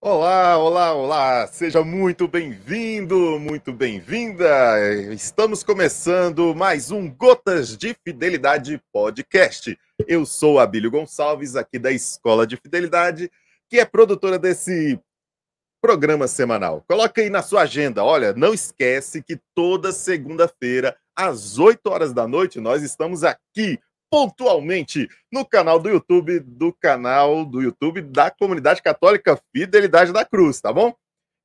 Olá, olá, olá! Seja muito bem-vindo, muito bem-vinda! Estamos começando mais um Gotas de Fidelidade Podcast. Eu sou Abílio Gonçalves, aqui da Escola de Fidelidade, que é produtora desse programa semanal. Coloca aí na sua agenda. Olha, não esquece que toda segunda-feira, às 8 horas da noite, nós estamos aqui pontualmente no canal do YouTube, do canal do YouTube da Comunidade Católica Fidelidade da Cruz, tá bom?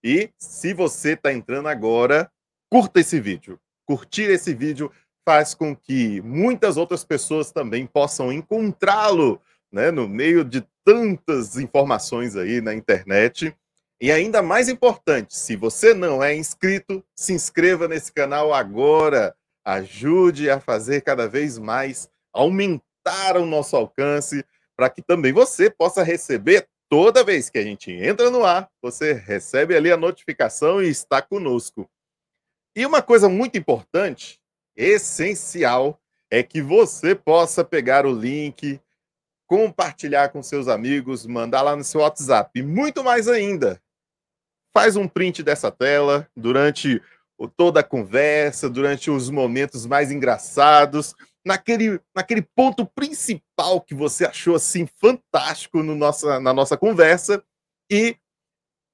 E se você está entrando agora, curta esse vídeo. Curtir esse vídeo faz com que muitas outras pessoas também possam encontrá-lo, né, no meio de tantas informações aí na internet. E ainda mais importante, se você não é inscrito, se inscreva nesse canal agora. Ajude a fazer cada vez mais aumentar o nosso alcance para que também você possa receber toda vez que a gente entra no ar, você recebe ali a notificação e está conosco. E uma coisa muito importante, essencial, é que você possa pegar o link, compartilhar com seus amigos, mandar lá no seu WhatsApp. E muito mais ainda, faz um print dessa tela durante toda a conversa, durante os momentos mais engraçados naquele, naquele ponto principal que você achou assim fantástico no nossa, na nossa conversa e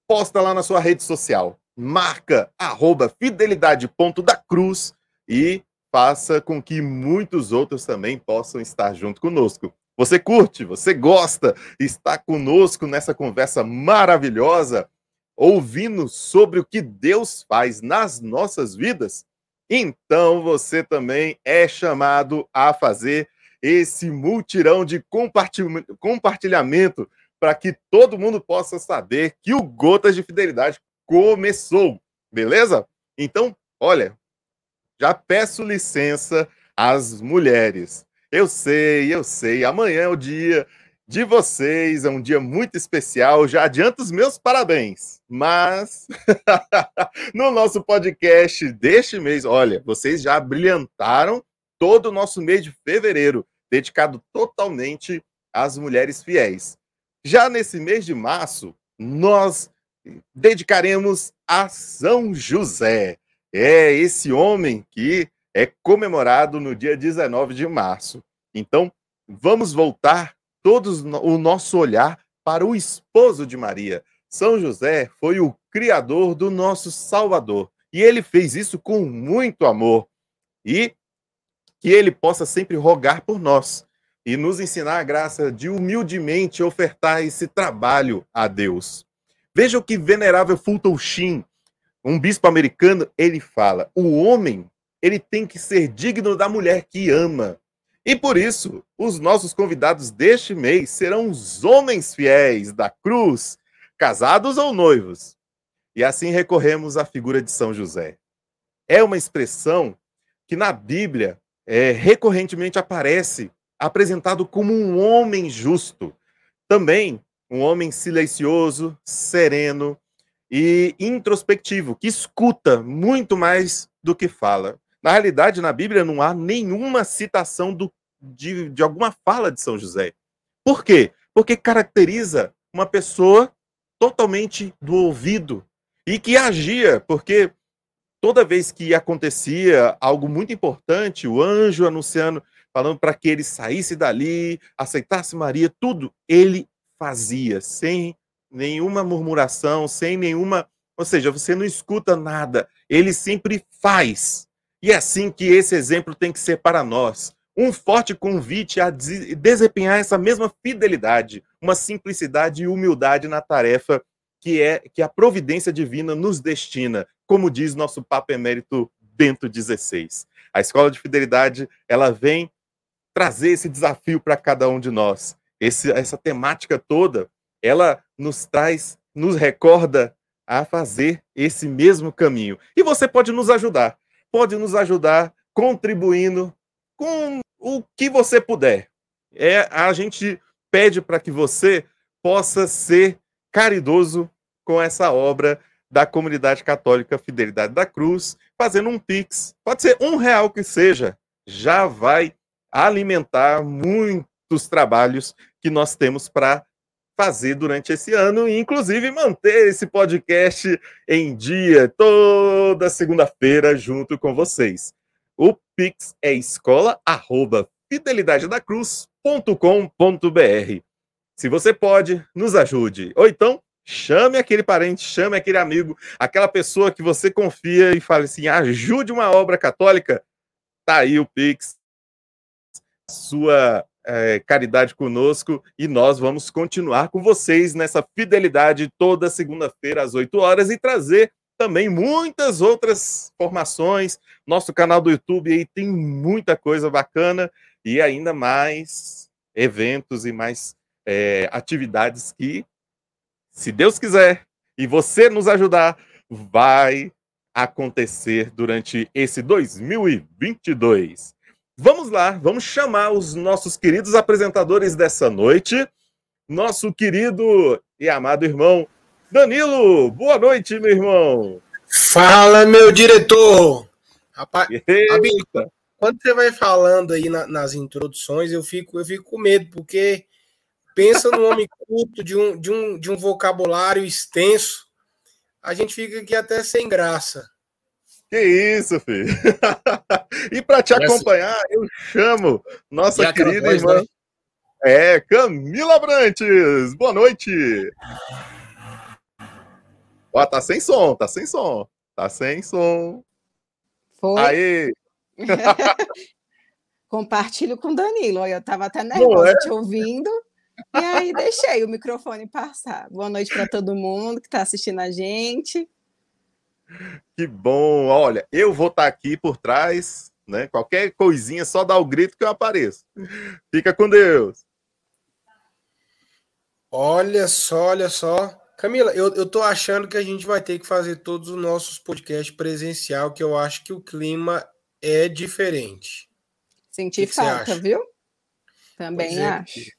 posta lá na sua rede social. Marca arroba fidelidade.dacruz e faça com que muitos outros também possam estar junto conosco. Você curte, você gosta, está conosco nessa conversa maravilhosa, ouvindo sobre o que Deus faz nas nossas vidas? Então você também é chamado a fazer esse multirão de compartilhamento para que todo mundo possa saber que o Gotas de Fidelidade começou, beleza? Então, olha, já peço licença às mulheres. Eu sei, eu sei, amanhã é o dia de vocês. É um dia muito especial. Já adianto os meus parabéns. Mas no nosso podcast deste mês, olha, vocês já brilhantaram todo o nosso mês de fevereiro, dedicado totalmente às mulheres fiéis. Já nesse mês de março, nós dedicaremos a São José. É esse homem que é comemorado no dia 19 de março. Então, vamos voltar todos o nosso olhar para o esposo de Maria. São José foi o criador do nosso Salvador. E ele fez isso com muito amor. E que ele possa sempre rogar por nós e nos ensinar a graça de humildemente ofertar esse trabalho a Deus. Veja o que venerável Fulton Sheen, um bispo americano, ele fala: "O homem, ele tem que ser digno da mulher que ama, e por isso, os nossos convidados deste mês serão os homens fiéis da cruz, casados ou noivos. E assim recorremos à figura de São José. É uma expressão que na Bíblia é, recorrentemente aparece apresentado como um homem justo. Também um homem silencioso, sereno e introspectivo, que escuta muito mais do que fala. Na realidade, na Bíblia não há nenhuma citação do, de, de alguma fala de São José. Por quê? Porque caracteriza uma pessoa totalmente do ouvido e que agia, porque toda vez que acontecia algo muito importante, o anjo anunciando, falando para que ele saísse dali, aceitasse Maria, tudo ele fazia, sem nenhuma murmuração, sem nenhuma. Ou seja, você não escuta nada, ele sempre faz. E é assim que esse exemplo tem que ser para nós. Um forte convite a desempenhar essa mesma fidelidade, uma simplicidade e humildade na tarefa que é que a providência divina nos destina, como diz nosso Papa Emérito Bento XVI. A escola de fidelidade, ela vem trazer esse desafio para cada um de nós. Esse, essa temática toda, ela nos traz, nos recorda a fazer esse mesmo caminho. E você pode nos ajudar pode nos ajudar contribuindo com o que você puder. É, a gente pede para que você possa ser caridoso com essa obra da comunidade católica Fidelidade da Cruz, fazendo um pix. Pode ser um real que seja, já vai alimentar muitos trabalhos que nós temos para fazer durante esse ano e, inclusive, manter esse podcast em dia toda segunda-feira junto com vocês. O Pix é escola@fidelidadedacruz.com.br. Se você pode, nos ajude. Ou então, chame aquele parente, chame aquele amigo, aquela pessoa que você confia e fale assim: ajude uma obra católica. Tá aí o Pix. Sua é, caridade conosco e nós vamos continuar com vocês nessa fidelidade toda segunda-feira às 8 horas e trazer também muitas outras formações. Nosso canal do YouTube aí tem muita coisa bacana e ainda mais eventos e mais é, atividades que, se Deus quiser e você nos ajudar, vai acontecer durante esse 2022. Vamos lá, vamos chamar os nossos queridos apresentadores dessa noite. Nosso querido e amado irmão Danilo. Boa noite, meu irmão. Fala, meu diretor. Rapaz, Eita. quando você vai falando aí na, nas introduções, eu fico, eu fico com medo, porque pensa num homem culto de um, de, um, de um vocabulário extenso, a gente fica aqui até sem graça. Que isso, filho. e para te acompanhar, eu chamo nossa querida voz, irmã. Né? É, Camila Brantes. Boa noite. Ó, tá sem som, tá sem som. Tá sem som. Foi. Aí. Compartilho com o Danilo. Eu tava até nervosa é? te ouvindo. E aí deixei o microfone passar. Boa noite para todo mundo que está assistindo a gente. Que bom. Olha, eu vou estar tá aqui por trás, né? Qualquer coisinha, só dá o grito que eu apareço. Fica com Deus. Olha só, olha só. Camila, eu, eu tô achando que a gente vai ter que fazer todos os nossos podcasts presencial, que eu acho que o clima é diferente. Senti falta, viu? Também é. acho.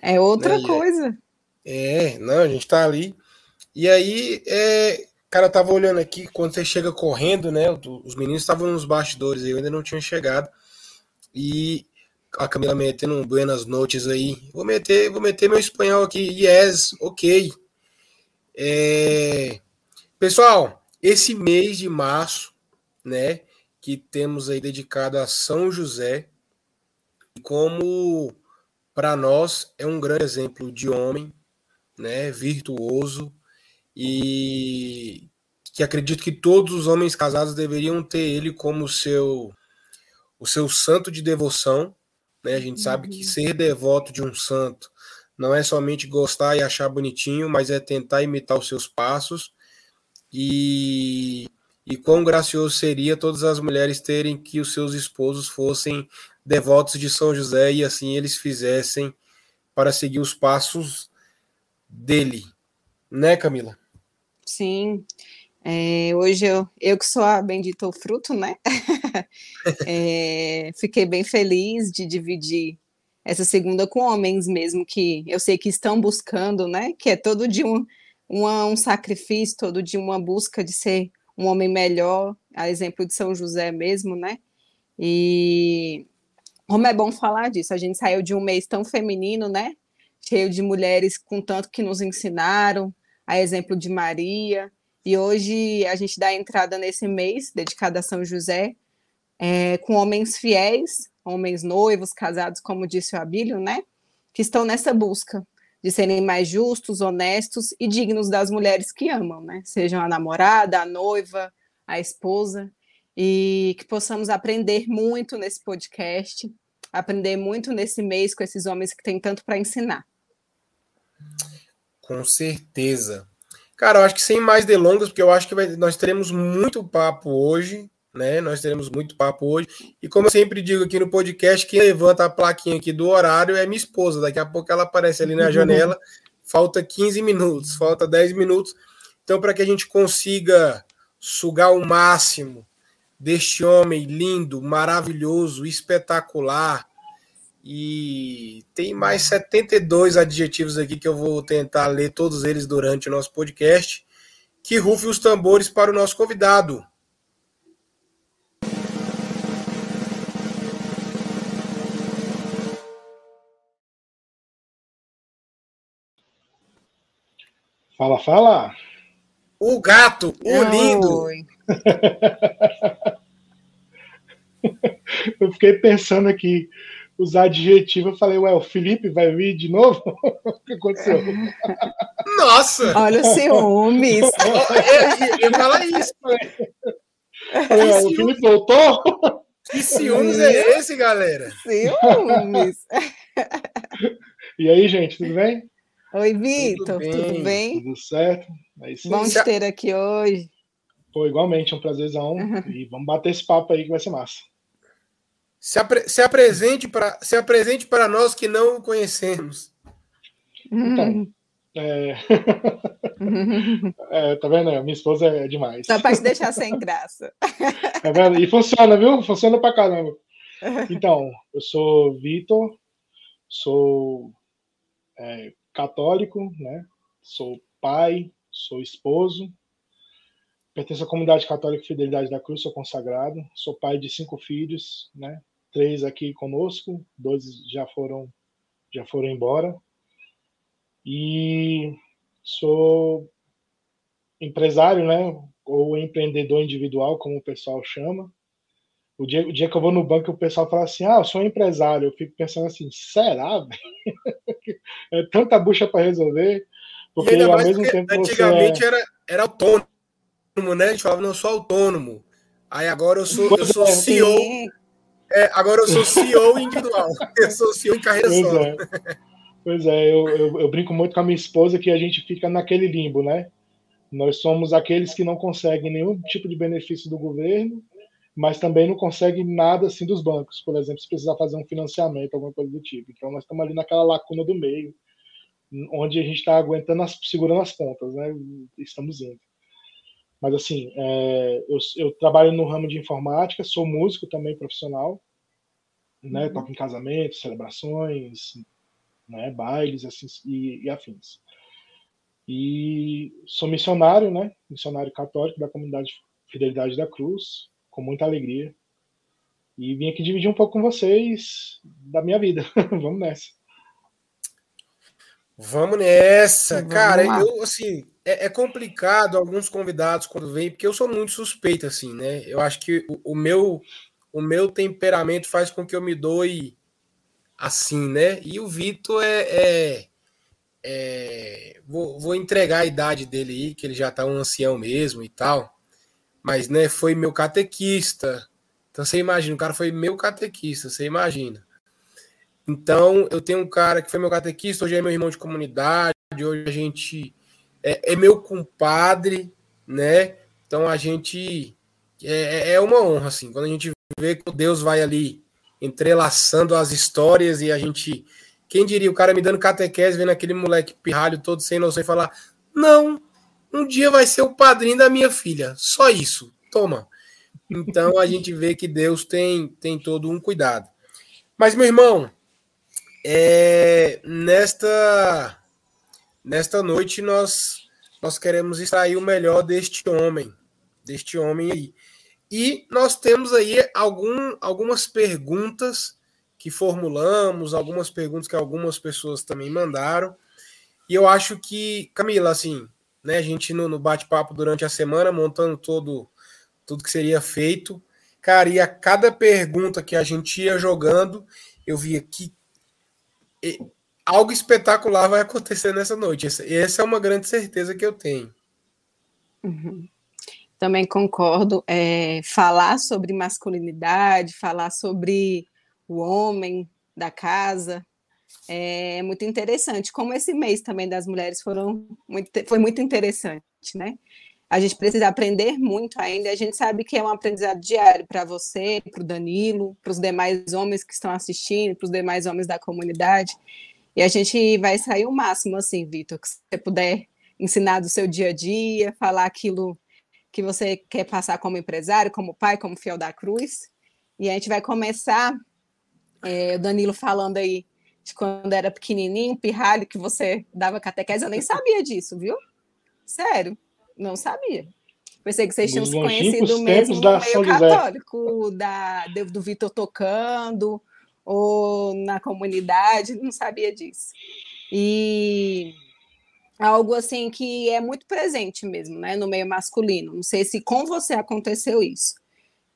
É outra né, coisa. É, não, a gente tá ali. E aí, é, Cara, eu tava olhando aqui, quando você chega correndo, né? Os meninos estavam nos bastidores, eu ainda não tinha chegado. E a Camila metendo um buenas noites aí. Vou meter, vou meter meu espanhol aqui. Yes, ok. É... Pessoal, esse mês de março, né? Que temos aí dedicado a São José, como para nós é um grande exemplo de homem, né? Virtuoso e que acredito que todos os homens casados deveriam ter ele como seu o seu santo de devoção. Né? A gente uhum. sabe que uhum. ser devoto de um santo não é somente gostar e achar bonitinho, mas é tentar imitar os seus passos. E, e quão gracioso seria todas as mulheres terem que os seus esposos fossem devotos de São José e assim eles fizessem para seguir os passos dele, né, Camila? Sim. É, hoje eu, eu que sou a bendita fruto, né? é, fiquei bem feliz de dividir essa segunda com homens mesmo que eu sei que estão buscando, né? Que é todo de um, um sacrifício, todo de uma busca de ser um homem melhor, a exemplo de São José mesmo, né? E como é bom falar disso, a gente saiu de um mês tão feminino, né? Cheio de mulheres com tanto que nos ensinaram, a exemplo de Maria. E hoje a gente dá entrada nesse mês dedicado a São José, é, com homens fiéis, homens noivos, casados, como disse o Abílio, né? Que estão nessa busca de serem mais justos, honestos e dignos das mulheres que amam, né? Sejam a namorada, a noiva, a esposa, e que possamos aprender muito nesse podcast, aprender muito nesse mês com esses homens que têm tanto para ensinar. Com certeza. Cara, eu acho que sem mais delongas, porque eu acho que vai, nós teremos muito papo hoje, né? Nós teremos muito papo hoje. E como eu sempre digo aqui no podcast, quem levanta a plaquinha aqui do horário é minha esposa. Daqui a pouco ela aparece ali na janela. Falta 15 minutos, falta 10 minutos. Então, para que a gente consiga sugar o máximo deste homem lindo, maravilhoso, espetacular, e tem mais 72 adjetivos aqui que eu vou tentar ler todos eles durante o nosso podcast. Que rufe os tambores para o nosso convidado. Fala, fala. O gato, o lindo. eu fiquei pensando aqui, os adjetivos, eu falei, ué, o Felipe vai vir de novo? o que aconteceu? Nossa! Olha o ciúmes. eu, eu falo isso. Falei, o Felipe voltou? Que ciúmes é esse, galera? Ciúmes. E aí, gente, tudo bem? Oi, Vitor, tudo, tudo, bem? Tudo certo? É Bom te ter aqui hoje. Pô, igualmente, é um prazerzão. Uhum. E vamos bater esse papo aí que vai ser massa. Se, apre se, apresente, para, se apresente para nós que não o conhecemos. Então, uhum. é... é... tá vendo? Minha esposa é demais. Só para te deixar sem graça. Tá vendo? E funciona, viu? Funciona pra caramba. Então, eu sou Vitor, sou é, católico, né? Sou pai, sou esposo, pertenço à comunidade católica Fidelidade da Cruz, sou consagrado, sou pai de cinco filhos, né? Três aqui conosco, dois já foram já foram embora. E sou empresário, né, ou empreendedor individual, como o pessoal chama. O dia, o dia que eu vou no banco, o pessoal fala assim: Ah, eu sou empresário. Eu fico pensando assim: será? é tanta bucha para resolver. Porque ao mesmo tempo. Antigamente você é... era, era autônomo, né? A gente falava, não, eu sou autônomo. Aí agora eu sou, eu sou CEO. É, agora eu sou CEO individual. Eu sou CEO em carreira pois solo. É. Pois é, eu, eu, eu, brinco muito com a minha esposa que a gente fica naquele limbo, né? Nós somos aqueles que não conseguem nenhum tipo de benefício do governo, mas também não conseguem nada assim dos bancos, por exemplo, se precisar fazer um financiamento, alguma coisa do tipo. Então nós estamos ali naquela lacuna do meio, onde a gente está aguentando, as, segurando as pontas, né? Estamos indo. Mas assim, é, eu, eu, trabalho no ramo de informática, sou músico também profissional, né? Uhum. Toco em casamentos, celebrações, né? Bailes assim, e, e afins. E sou missionário, né? Missionário católico da comunidade Fidelidade da Cruz, com muita alegria. E vim aqui dividir um pouco com vocês da minha vida. Vamos nessa. Vamos nessa, Vamos cara. Lá. Eu assim, é, é, complicado alguns convidados quando vêm, porque eu sou muito suspeito, assim, né? Eu acho que o, o, meu o meu temperamento faz com que eu me doe assim, né? E o Vitor é. é, é vou, vou, entregar a idade dele aí, que ele já tá um ancião mesmo e tal. Mas, né, foi meu catequista. Então você imagina, o cara foi meu catequista, você imagina. Então, eu tenho um cara que foi meu catequista, hoje é meu irmão de comunidade, hoje a gente é, é meu compadre, né? Então a gente é, é, é uma honra, assim, quando a gente vê que Deus vai ali entrelaçando as histórias e a gente. Quem diria, o cara me dando catequese, vendo aquele moleque pirralho todo sem noção e falar: Não, um dia vai ser o padrinho da minha filha. Só isso. Toma. Então a gente vê que Deus tem, tem todo um cuidado. Mas, meu irmão, é, nesta Nesta noite nós nós queremos extrair o melhor deste homem, deste homem aí. E nós temos aí algum, algumas perguntas que formulamos, algumas perguntas que algumas pessoas também mandaram. E eu acho que, Camila, assim, né, a gente no, no bate-papo durante a semana, montando todo tudo que seria feito, cara, e a cada pergunta que a gente ia jogando, eu via que algo espetacular vai acontecer nessa noite. Essa é uma grande certeza que eu tenho. Uhum. Também concordo. É, falar sobre masculinidade, falar sobre o homem da casa é muito interessante. Como esse mês também das mulheres foram muito, foi muito interessante, né? A gente precisa aprender muito ainda. A gente sabe que é um aprendizado diário para você, para o Danilo, para os demais homens que estão assistindo, para os demais homens da comunidade. E a gente vai sair o máximo, assim, Vitor, que você puder ensinar do seu dia a dia, falar aquilo que você quer passar como empresário, como pai, como fiel da cruz. E a gente vai começar, é, o Danilo falando aí de quando era pequenininho, pirralho, que você dava catequese, eu nem sabia disso, viu? Sério, não sabia. Pensei que vocês tinham se conhecido mesmo no meio católico, da, do Vitor tocando, ou na comunidade, não sabia disso. E algo assim que é muito presente mesmo, né, no meio masculino. Não sei se com você aconteceu isso.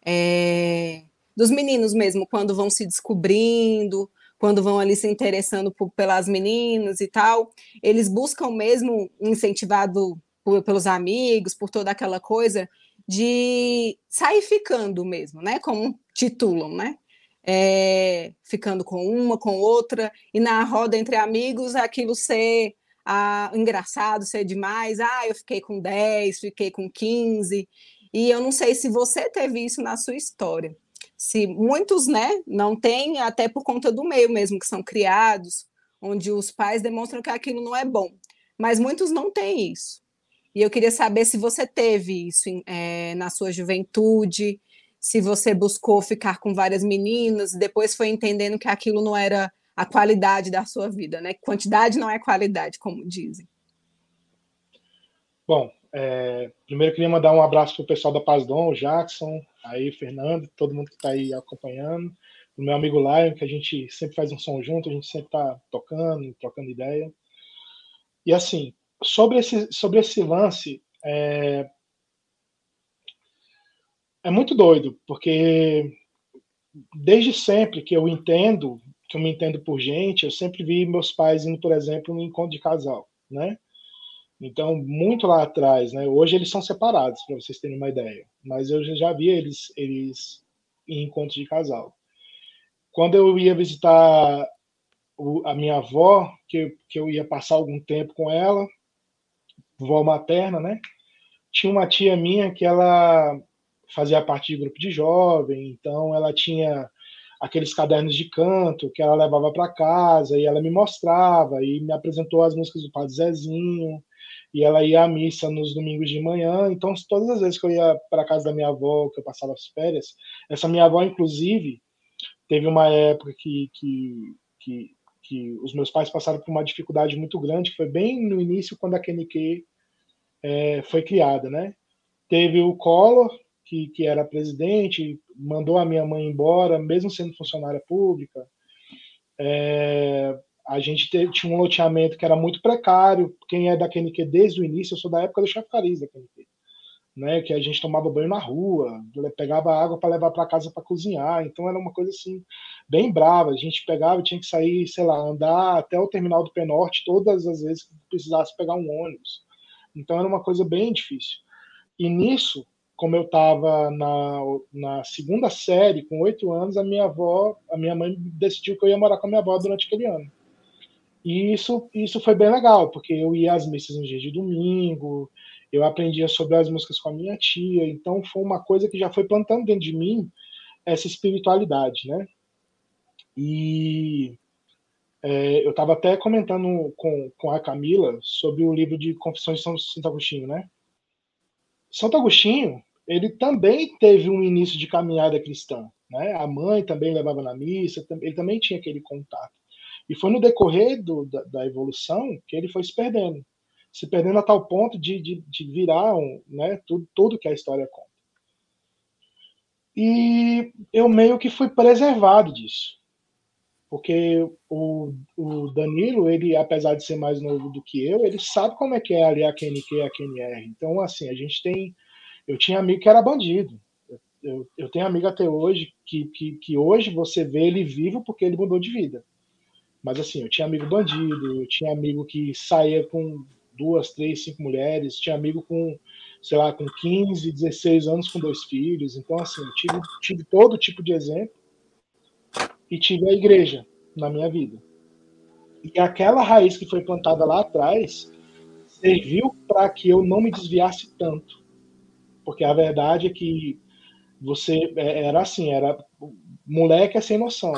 É, dos meninos mesmo, quando vão se descobrindo, quando vão ali se interessando por, pelas meninas e tal, eles buscam mesmo, incentivado por, pelos amigos, por toda aquela coisa, de sair ficando mesmo, né? Como titulam, né? É, ficando com uma, com outra, e na roda entre amigos aquilo ser ah, engraçado, ser demais. Ah, eu fiquei com 10, fiquei com 15. E eu não sei se você teve isso na sua história. Se muitos, né, não têm, até por conta do meio mesmo, que são criados, onde os pais demonstram que aquilo não é bom. Mas muitos não têm isso. E eu queria saber se você teve isso é, na sua juventude, se você buscou ficar com várias meninas, depois foi entendendo que aquilo não era a qualidade da sua vida, né? Quantidade não é qualidade, como dizem. Bom, é, primeiro queria mandar um abraço para o pessoal da Pazdom, o Jackson, aí Fernando, todo mundo que está aí acompanhando, o meu amigo Lion, que a gente sempre faz um som junto, a gente sempre está tocando, trocando ideia. E assim, sobre esse, sobre esse lance, é, é muito doido, porque desde sempre que eu entendo, que eu me entendo por gente, eu sempre vi meus pais indo, por exemplo, no encontro de casal, né? Então, muito lá atrás, né? Hoje eles são separados, para vocês terem uma ideia. Mas eu já vi eles, eles em encontros de casal. Quando eu ia visitar a minha avó, que, que eu ia passar algum tempo com ela, vó materna, né? Tinha uma tia minha que ela fazia parte de grupo de jovem, então ela tinha aqueles cadernos de canto que ela levava para casa e ela me mostrava e me apresentou as músicas do Padre Zezinho e ela ia à missa nos domingos de manhã. Então, todas as vezes que eu ia para casa da minha avó, que eu passava as férias, essa minha avó, inclusive, teve uma época que, que, que, que os meus pais passaram por uma dificuldade muito grande, que foi bem no início, quando a KNQ é, foi criada, né? Teve o Collor, que, que era presidente, mandou a minha mãe embora, mesmo sendo funcionária pública. É, a gente teve, tinha um loteamento que era muito precário. Quem é da QNQ desde o início, eu sou da época do chafariz da QNQ, né? Que a gente tomava banho na rua, pegava água para levar para casa para cozinhar. Então era uma coisa assim bem brava. A gente pegava tinha que sair, sei lá, andar até o terminal do Penorte todas as vezes que precisasse pegar um ônibus. Então era uma coisa bem difícil. E nisso, como eu estava na, na segunda série, com oito anos, a minha avó, a minha mãe decidiu que eu ia morar com a minha avó durante aquele ano. E isso, isso foi bem legal, porque eu ia às missas no dia de domingo, eu aprendia sobre as músicas com a minha tia, então foi uma coisa que já foi plantando dentro de mim essa espiritualidade, né? E é, eu estava até comentando com, com a Camila sobre o livro de Confissões de São Santo Agostinho, né? Santo Agostinho, ele também teve um início de caminhada cristã, né? A mãe também levava na missa, ele também tinha aquele contato. E foi no decorrer do, da, da, evolução que ele foi se perdendo. Se perdendo a tal ponto de, de, de virar um, né, tudo, tudo que a história conta. E eu meio que fui preservado disso. Porque o, o Danilo, ele, apesar de ser mais novo do que eu, ele sabe como é que é ali a QNQ e a QNR. Então, assim, a gente tem. Eu tinha amigo que era bandido. Eu, eu tenho amigo até hoje que, que, que hoje você vê ele vivo porque ele mudou de vida. Mas assim, eu tinha amigo bandido, eu tinha amigo que saía com duas, três, cinco mulheres, tinha amigo com, sei lá, com 15, 16 anos com dois filhos. Então, assim, tive, tive todo tipo de exemplo e tive a igreja na minha vida. E aquela raiz que foi plantada lá atrás serviu para que eu não me desviasse tanto. Porque a verdade é que você é, era assim, era moleque é sem noção.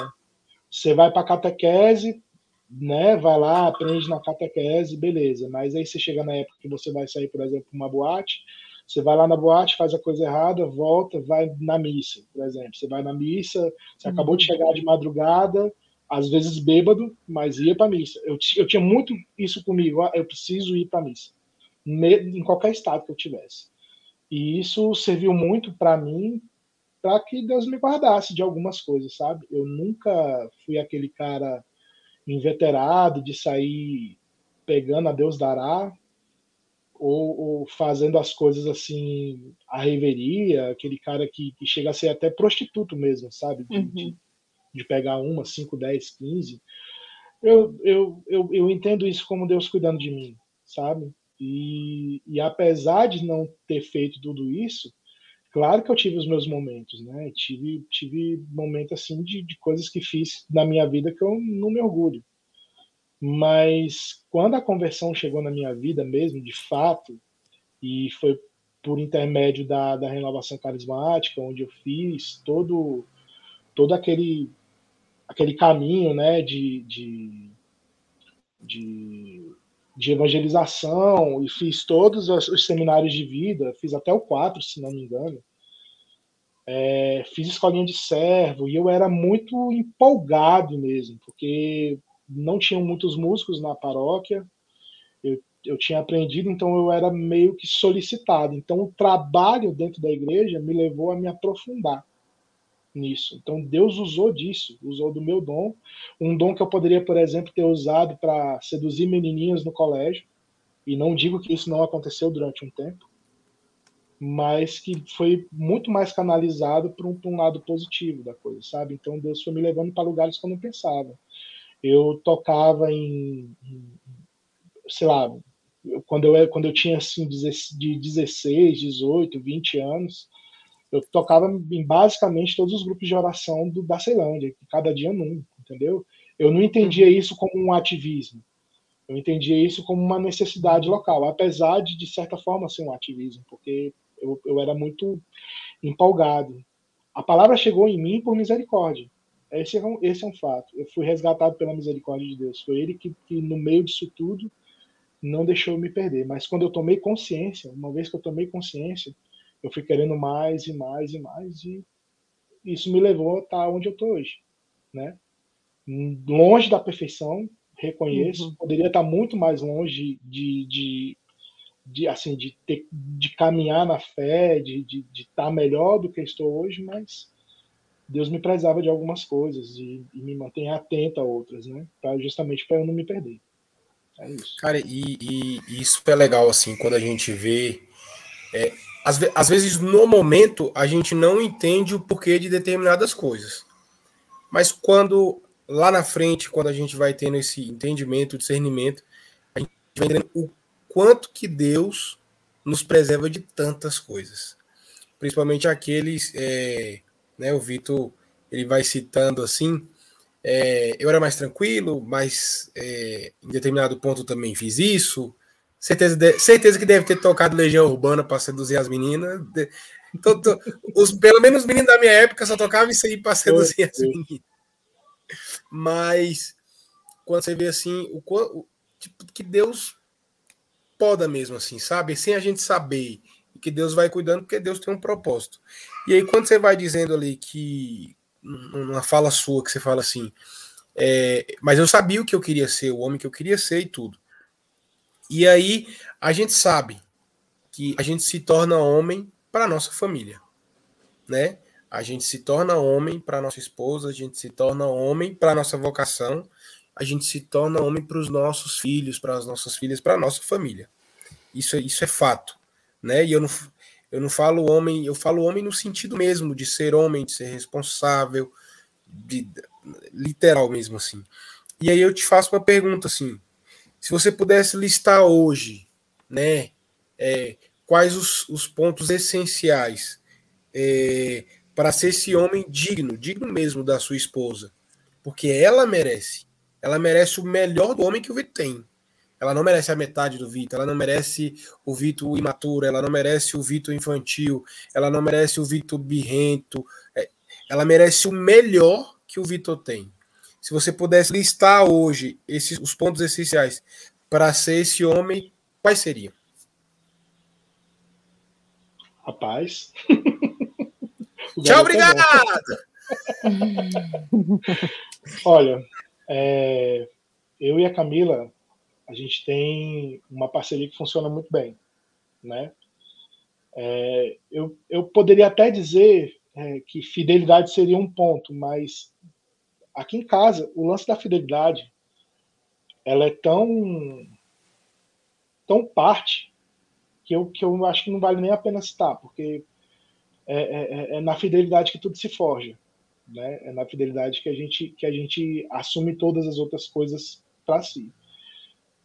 Você vai para catequese, né? Vai lá, aprende na catequese, beleza. Mas aí você chega na época que você vai sair, por exemplo, uma boate, você vai lá na boate, faz a coisa errada, volta, vai na missa, por exemplo. Você vai na missa, você uhum. acabou de chegar de madrugada, às vezes bêbado, mas ia para missa. Eu, eu tinha muito isso comigo, eu preciso ir para missa, em qualquer estado que eu tivesse. E isso serviu muito para mim para que Deus me guardasse de algumas coisas, sabe? Eu nunca fui aquele cara inveterado de sair pegando a Deus dará, ou, ou, fazendo as coisas assim, a reveria, aquele cara que, que chega a ser até prostituto mesmo, sabe? De, uhum. de, de, pegar uma, cinco, dez, quinze. Eu, eu, eu, eu entendo isso como Deus cuidando de mim, sabe? E, e apesar de não ter feito tudo isso, claro que eu tive os meus momentos, né? Tive, tive momentos assim de, de coisas que fiz na minha vida que eu não me orgulho. Mas quando a conversão chegou na minha vida mesmo, de fato, e foi por intermédio da, da renovação carismática, onde eu fiz todo, todo aquele, aquele caminho né, de, de, de, de evangelização, e fiz todos os, os, seminários de vida, fiz até o 4, se não me engano. É, fiz escolinha de servo, e eu era muito empolgado mesmo, porque não tinham muitos músicos na paróquia, eu, eu tinha aprendido, então eu era meio que solicitado. Então o trabalho dentro da igreja me levou a me aprofundar nisso. Então Deus usou disso, usou do meu dom, um dom que eu poderia, por exemplo, ter usado para seduzir menininhas no colégio, e não digo que isso não aconteceu durante um tempo, mas que foi muito mais canalizado para um, um, lado positivo da coisa, sabe? Então Deus foi me levando para lugares que eu não pensava eu tocava em, sei lá, quando eu, quando eu tinha assim de 16, 18, 20 anos, eu tocava em basicamente todos os grupos de oração do, da Ceilândia, cada dia num, entendeu? Eu não entendia uhum. isso como um ativismo. Eu entendia isso como uma necessidade local, apesar de, de certa forma, ser um ativismo, porque eu, eu era muito empolgado. A palavra chegou em mim por misericórdia. Esse é, um, esse é um fato. Eu fui resgatado pela misericórdia de Deus. Foi Ele que, que, no meio disso tudo, não deixou eu me perder. Mas quando eu tomei consciência, uma vez que eu tomei consciência, eu fui querendo mais e mais e mais, e isso me levou a estar onde eu estou hoje. Né? Longe da perfeição, reconheço. Uhum. Poderia estar muito mais longe de, de, de assim, de, ter, de caminhar na fé, de, de, de estar melhor do que estou hoje, mas Deus me prezava de algumas coisas e, e me mantém atento a outras, né? Pra, justamente para eu não me perder. É isso. Cara, e, e, e, isso é legal, assim, quando a gente vê. É, às, às vezes, no momento, a gente não entende o porquê de determinadas coisas. Mas quando, lá na frente, quando a gente vai tendo esse entendimento, discernimento, a gente vai entendendo o quanto que Deus nos preserva de tantas coisas. Principalmente aqueles. É, né? O Vitor ele vai citando assim. É, eu era mais tranquilo, mas é, em determinado ponto também fiz isso. Certeza, de, certeza que deve ter tocado Legião Urbana para seduzir as meninas. De, os, pelo menos os meninos da minha época só tocavam isso aí para seduzir as meninas. Mas quando você vê assim, o, o tipo que Deus poda mesmo assim, sabe? Sem a gente saber que Deus vai cuidando, porque Deus tem um propósito. E aí, quando você vai dizendo ali que, numa fala sua, que você fala assim, é, mas eu sabia o que eu queria ser, o homem que eu queria ser e tudo. E aí, a gente sabe que a gente se torna homem para nossa família, né? A gente se torna homem para nossa esposa, a gente se torna homem para nossa vocação, a gente se torna homem para os nossos filhos, para as nossas filhas, para nossa família. Isso é, isso é fato né? E eu não, eu não falo homem, eu falo homem no sentido mesmo de ser homem, de ser responsável, de, literal mesmo assim. E aí eu te faço uma pergunta assim: se você pudesse listar hoje, né, é, quais os, os pontos essenciais é, para ser esse homem digno, digno mesmo da sua esposa, porque ela merece, ela merece o melhor do homem que o Vitor tem. Ela não merece a metade do Vitor, ela não merece o Vitor imaturo, ela não merece o Vitor infantil, ela não merece o Vitor birrento. É, ela merece o melhor que o Vitor tem. Se você pudesse listar hoje esses os pontos essenciais para ser esse homem, quais seriam? Rapaz. Tchau, obrigado! Olha, é, eu e a Camila a gente tem uma parceria que funciona muito bem, né? É, eu, eu poderia até dizer é, que fidelidade seria um ponto, mas aqui em casa o lance da fidelidade ela é tão tão parte que eu, que eu acho que não vale nem a pena citar, porque é, é, é, é na fidelidade que tudo se forja. Né? É na fidelidade que a gente, que a gente assume todas as outras coisas para si.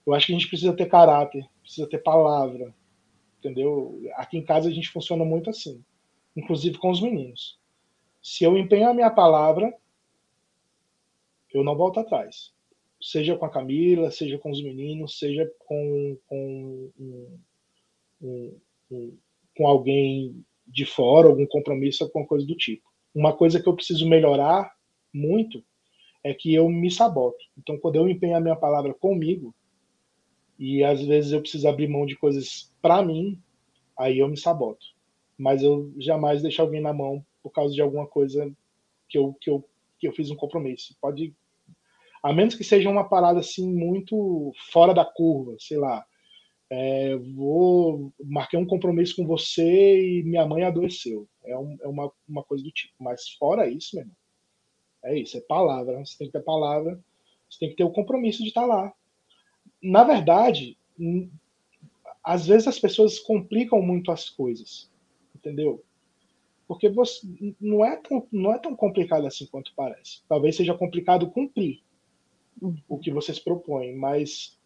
Eu acho que a gente precisa ter caráter, precisa ter palavra, entendeu? Aqui em casa a gente funciona muito assim, inclusive com os meninos. Se eu empenho a minha palavra, eu não volto atrás. Seja com a Camila, seja com os meninos, seja com, com, um, um, um, com alguém de fora, algum compromisso, alguma coisa do tipo. Uma coisa que eu preciso melhorar muito é que eu me saboto. Então, quando eu empenho a minha palavra comigo, e às vezes eu preciso abrir mão de coisas para mim, aí eu me saboto. Mas eu jamais deixo alguém na mão por causa de alguma coisa que eu, que eu, que eu fiz um compromisso. Pode. A menos que seja uma parada assim muito fora da curva, sei lá. É, vou marquei um compromisso com você e minha mãe adoeceu. É, um, é uma, uma coisa do tipo. Mas fora isso, meu irmão, é isso, é palavra. Você tem que ter palavra, você tem que ter o compromisso de estar lá na verdade, às vezes as pessoas complicam muito as coisas, entendeu? Porque você, não, é tão, não é tão complicado assim quanto parece. Talvez seja complicado cumprir o que você se propõe, mas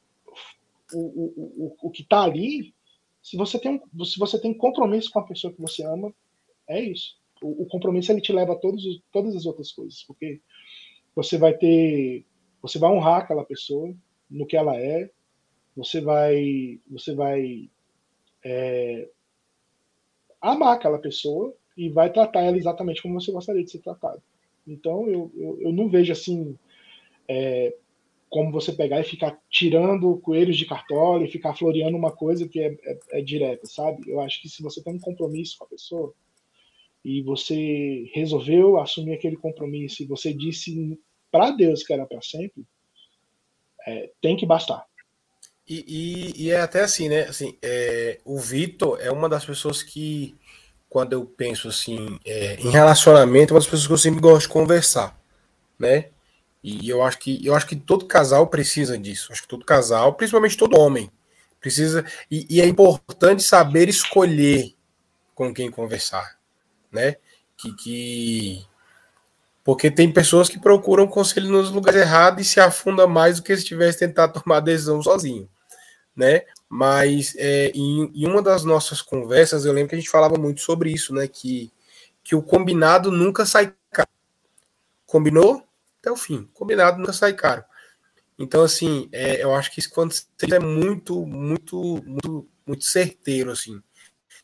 o, o, o, o que está ali, se você, tem, se você tem compromisso com a pessoa que você ama, é isso. O, o compromisso ele te leva a todos, todas as outras coisas, porque você vai ter, você vai honrar aquela pessoa, no que ela é, você vai, você vai é, amar aquela pessoa e vai tratar ela exatamente como você gostaria de ser tratado. Então, eu, eu, eu não vejo assim é, como você pegar e ficar tirando coelhos de cartola e ficar floreando uma coisa que é, é, é direta, sabe? Eu acho que se você tem um compromisso com a pessoa e você resolveu assumir aquele compromisso e você disse para Deus que era para sempre, é, tem que bastar. E, e, e, é até assim, né? Assim, é, o Vitor é uma das pessoas que, quando eu penso assim, é, em relacionamento, é uma das pessoas que eu sempre gosto de conversar, né? E eu acho que eu acho que todo casal precisa disso. Acho que todo casal, principalmente todo homem, precisa. E, e é importante saber escolher com quem conversar, né? Que, que porque tem pessoas que procuram conselho nos lugares errados e se afunda mais do que se tivesse tentado tomar decisão sozinho, né? Mas é, em, em, uma das nossas conversas, eu lembro que a gente falava muito sobre isso, né? Que, que o combinado nunca sai caro. Combinou até o fim. Combinado nunca sai caro. Então, assim, é, eu acho que isso quando é muito, muito, muito, muito certeiro, assim,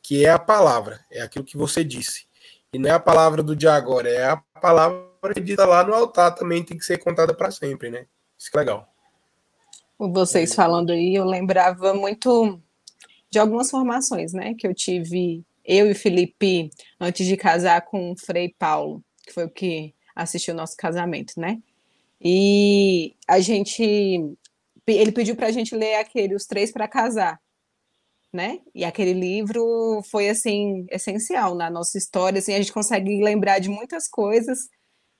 que é a palavra, é aquilo que você disse. E não é a palavra do dia agora, é a palavra dita lá no altar também tem que ser contada para sempre, né? Isso que é legal. Vocês é. falando aí, eu lembrava muito de algumas formações, né? Que eu tive, eu e Felipe, antes de casar com o Frei Paulo, que foi o que assistiu o nosso casamento, né? E a gente, ele pediu para a gente ler aquele Os Três para Casar, né? E aquele livro foi assim essencial na nossa história, assim a gente consegue lembrar de muitas coisas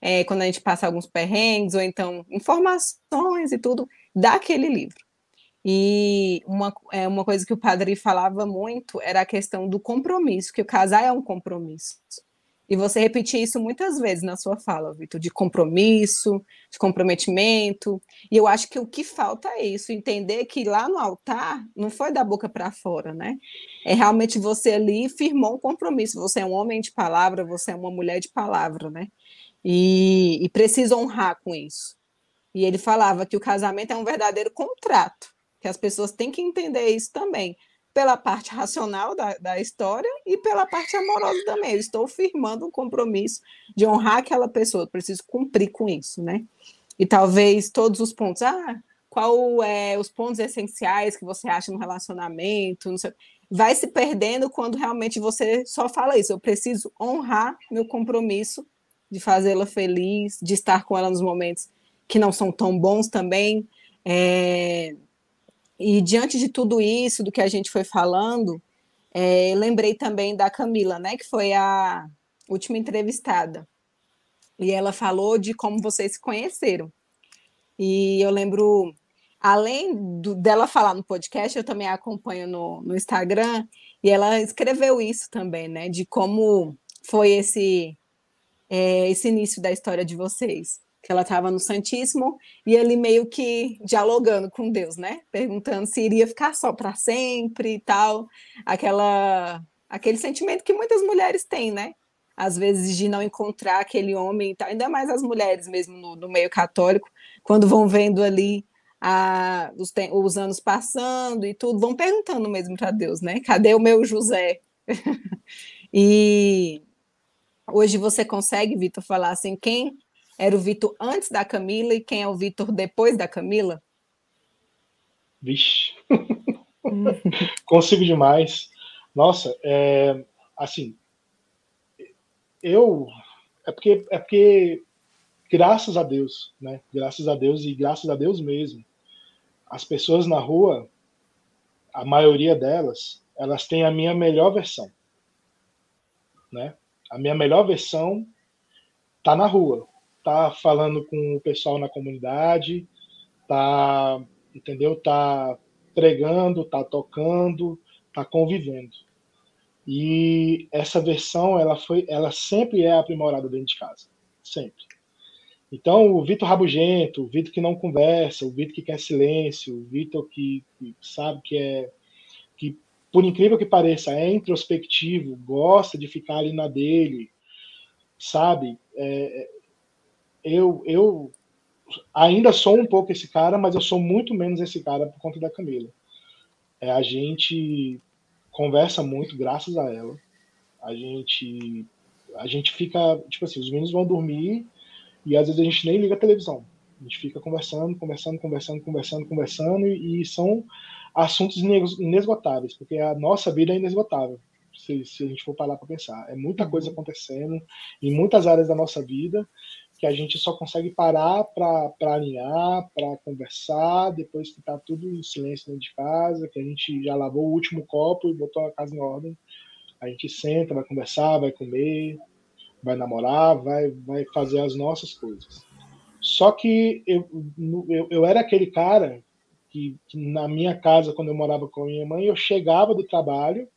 é, quando a gente passa alguns perrengues, ou então informações e tudo, daquele livro. E uma, é, uma coisa que o padre falava muito era a questão do compromisso, que o casar é um compromisso. E você repetir isso muitas vezes na sua fala, Vitor, de compromisso, de comprometimento. E eu acho que o que falta é isso, entender que lá no altar não foi da boca para fora, né? É realmente você ali firmou um compromisso. Você é um homem de palavra, você é uma mulher de palavra, né? e, e precisa honrar com isso. E ele falava que o casamento é um verdadeiro contrato, que as pessoas têm que entender isso também, pela parte racional da, da história e pela parte amorosa também. Eu estou firmando um compromisso de honrar aquela pessoa, preciso cumprir com isso, né? E talvez todos os pontos, ah, qual é os pontos essenciais que você acha no relacionamento, sei, vai se perdendo quando realmente você só fala isso. Eu preciso honrar meu compromisso de fazê-la feliz, de estar com ela nos momentos que não são tão bons também. É... E diante de tudo isso, do que a gente foi falando, é, lembrei também da Camila, né, que foi a última entrevistada. E ela falou de como vocês se conheceram. E eu lembro além do, dela falar no podcast, eu também acompanho no, no Instagram, e ela escreveu isso também, né? De como foi esse, é, esse início da história de vocês. Que ela estava no Santíssimo e ele meio que dialogando com Deus, né? Perguntando se iria ficar só para sempre e tal. Aquela, aquele sentimento que muitas mulheres têm, né? Às vezes de não encontrar aquele homem e tal, ainda mais as mulheres mesmo no, no meio católico, quando vão vendo ali a, os, os, anos passando e tudo, vão perguntando mesmo para Deus, né? Cadê o meu José? e hoje você consegue, Vitor, falar assim, quem era o Vitor antes da Camila e quem é o Vitor depois da Camila? Vixe, consigo demais. Nossa, é, assim, eu é porque é porque graças a Deus, né? Graças a Deus e graças a Deus mesmo as pessoas na rua, a maioria delas, elas têm a minha melhor versão. Né? A minha melhor versão tá na rua, tá falando com o pessoal na comunidade, tá, entendeu? Tá pregando, tá tocando, tá convivendo. E essa versão, ela foi, ela sempre é aprimorada dentro de casa, sempre. Então, o Vitor rabugento, o Vitor que não conversa, o Vitor que quer silêncio, o Vitor que, que, sabe que é que por incrível que pareça é introspectivo, gosta de ficar ali na dele, sabe? É, eu eu ainda sou um pouco esse cara, mas eu sou muito menos esse cara por conta da Camila. É, a gente conversa muito graças a ela. A gente a gente fica tipo assim, os meninos vão dormir e às vezes a gente nem liga a televisão. A gente fica conversando, conversando, conversando, conversando, conversando, e são assuntos inesgotáveis, porque a nossa vida é inesgotável, se, se a gente for parar para pensar. É muita coisa uhum. acontecendo em muitas áreas da nossa vida que a gente só consegue parar para alinhar, para conversar, depois que está tudo em silêncio dentro de casa, que a gente já lavou o último copo e botou a casa em ordem. A gente senta, vai conversar, vai comer, vai namorar, vai, vai fazer as nossas coisas. Só que eu, eu, eu era aquele cara que, que, na minha casa, quando eu morava com a minha mãe, eu chegava do trabalho,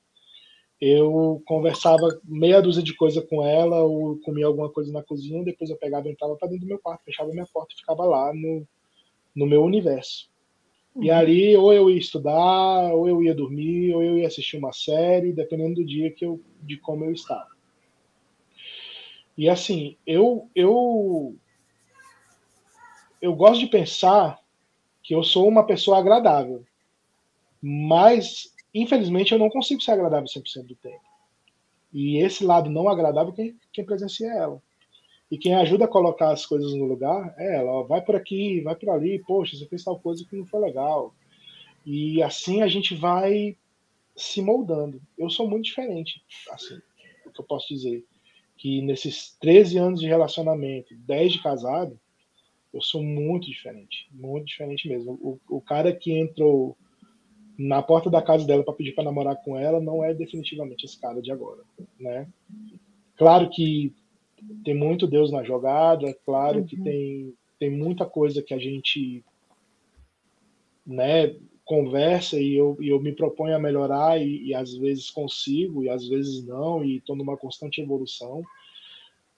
eu conversava meia dúzia de coisa com ela, ou comia alguma coisa na cozinha, depois eu pegava e entrava para dentro do meu quarto, fechava minha porta e ficava lá no, no meu universo. Uhum. E ali, ou eu ia estudar, ou eu ia dormir, ou eu ia assistir uma série, dependendo do dia que eu, de como eu estava. E assim, eu eu eu gosto de pensar que eu sou uma pessoa agradável. Mas infelizmente eu não consigo ser agradável 100% do tempo. E esse lado não agradável quem, quem presencia é ela. E quem ajuda a colocar as coisas no lugar é ela. Ó, vai por aqui, vai por ali, poxa, você fez tal coisa que não foi legal. E assim a gente vai se moldando. Eu sou muito diferente, assim, o que eu posso dizer que nesses 13 anos de relacionamento, 10 de casado, eu sou muito diferente, muito diferente mesmo. O, o cara que entrou na porta da casa dela para pedir para namorar com ela não é definitivamente esse cara de agora, né? Claro que tem muito Deus na jogada, claro uhum. que tem tem muita coisa que a gente né, conversa e eu, e eu me proponho a melhorar e, e às vezes consigo e às vezes não e estou numa constante evolução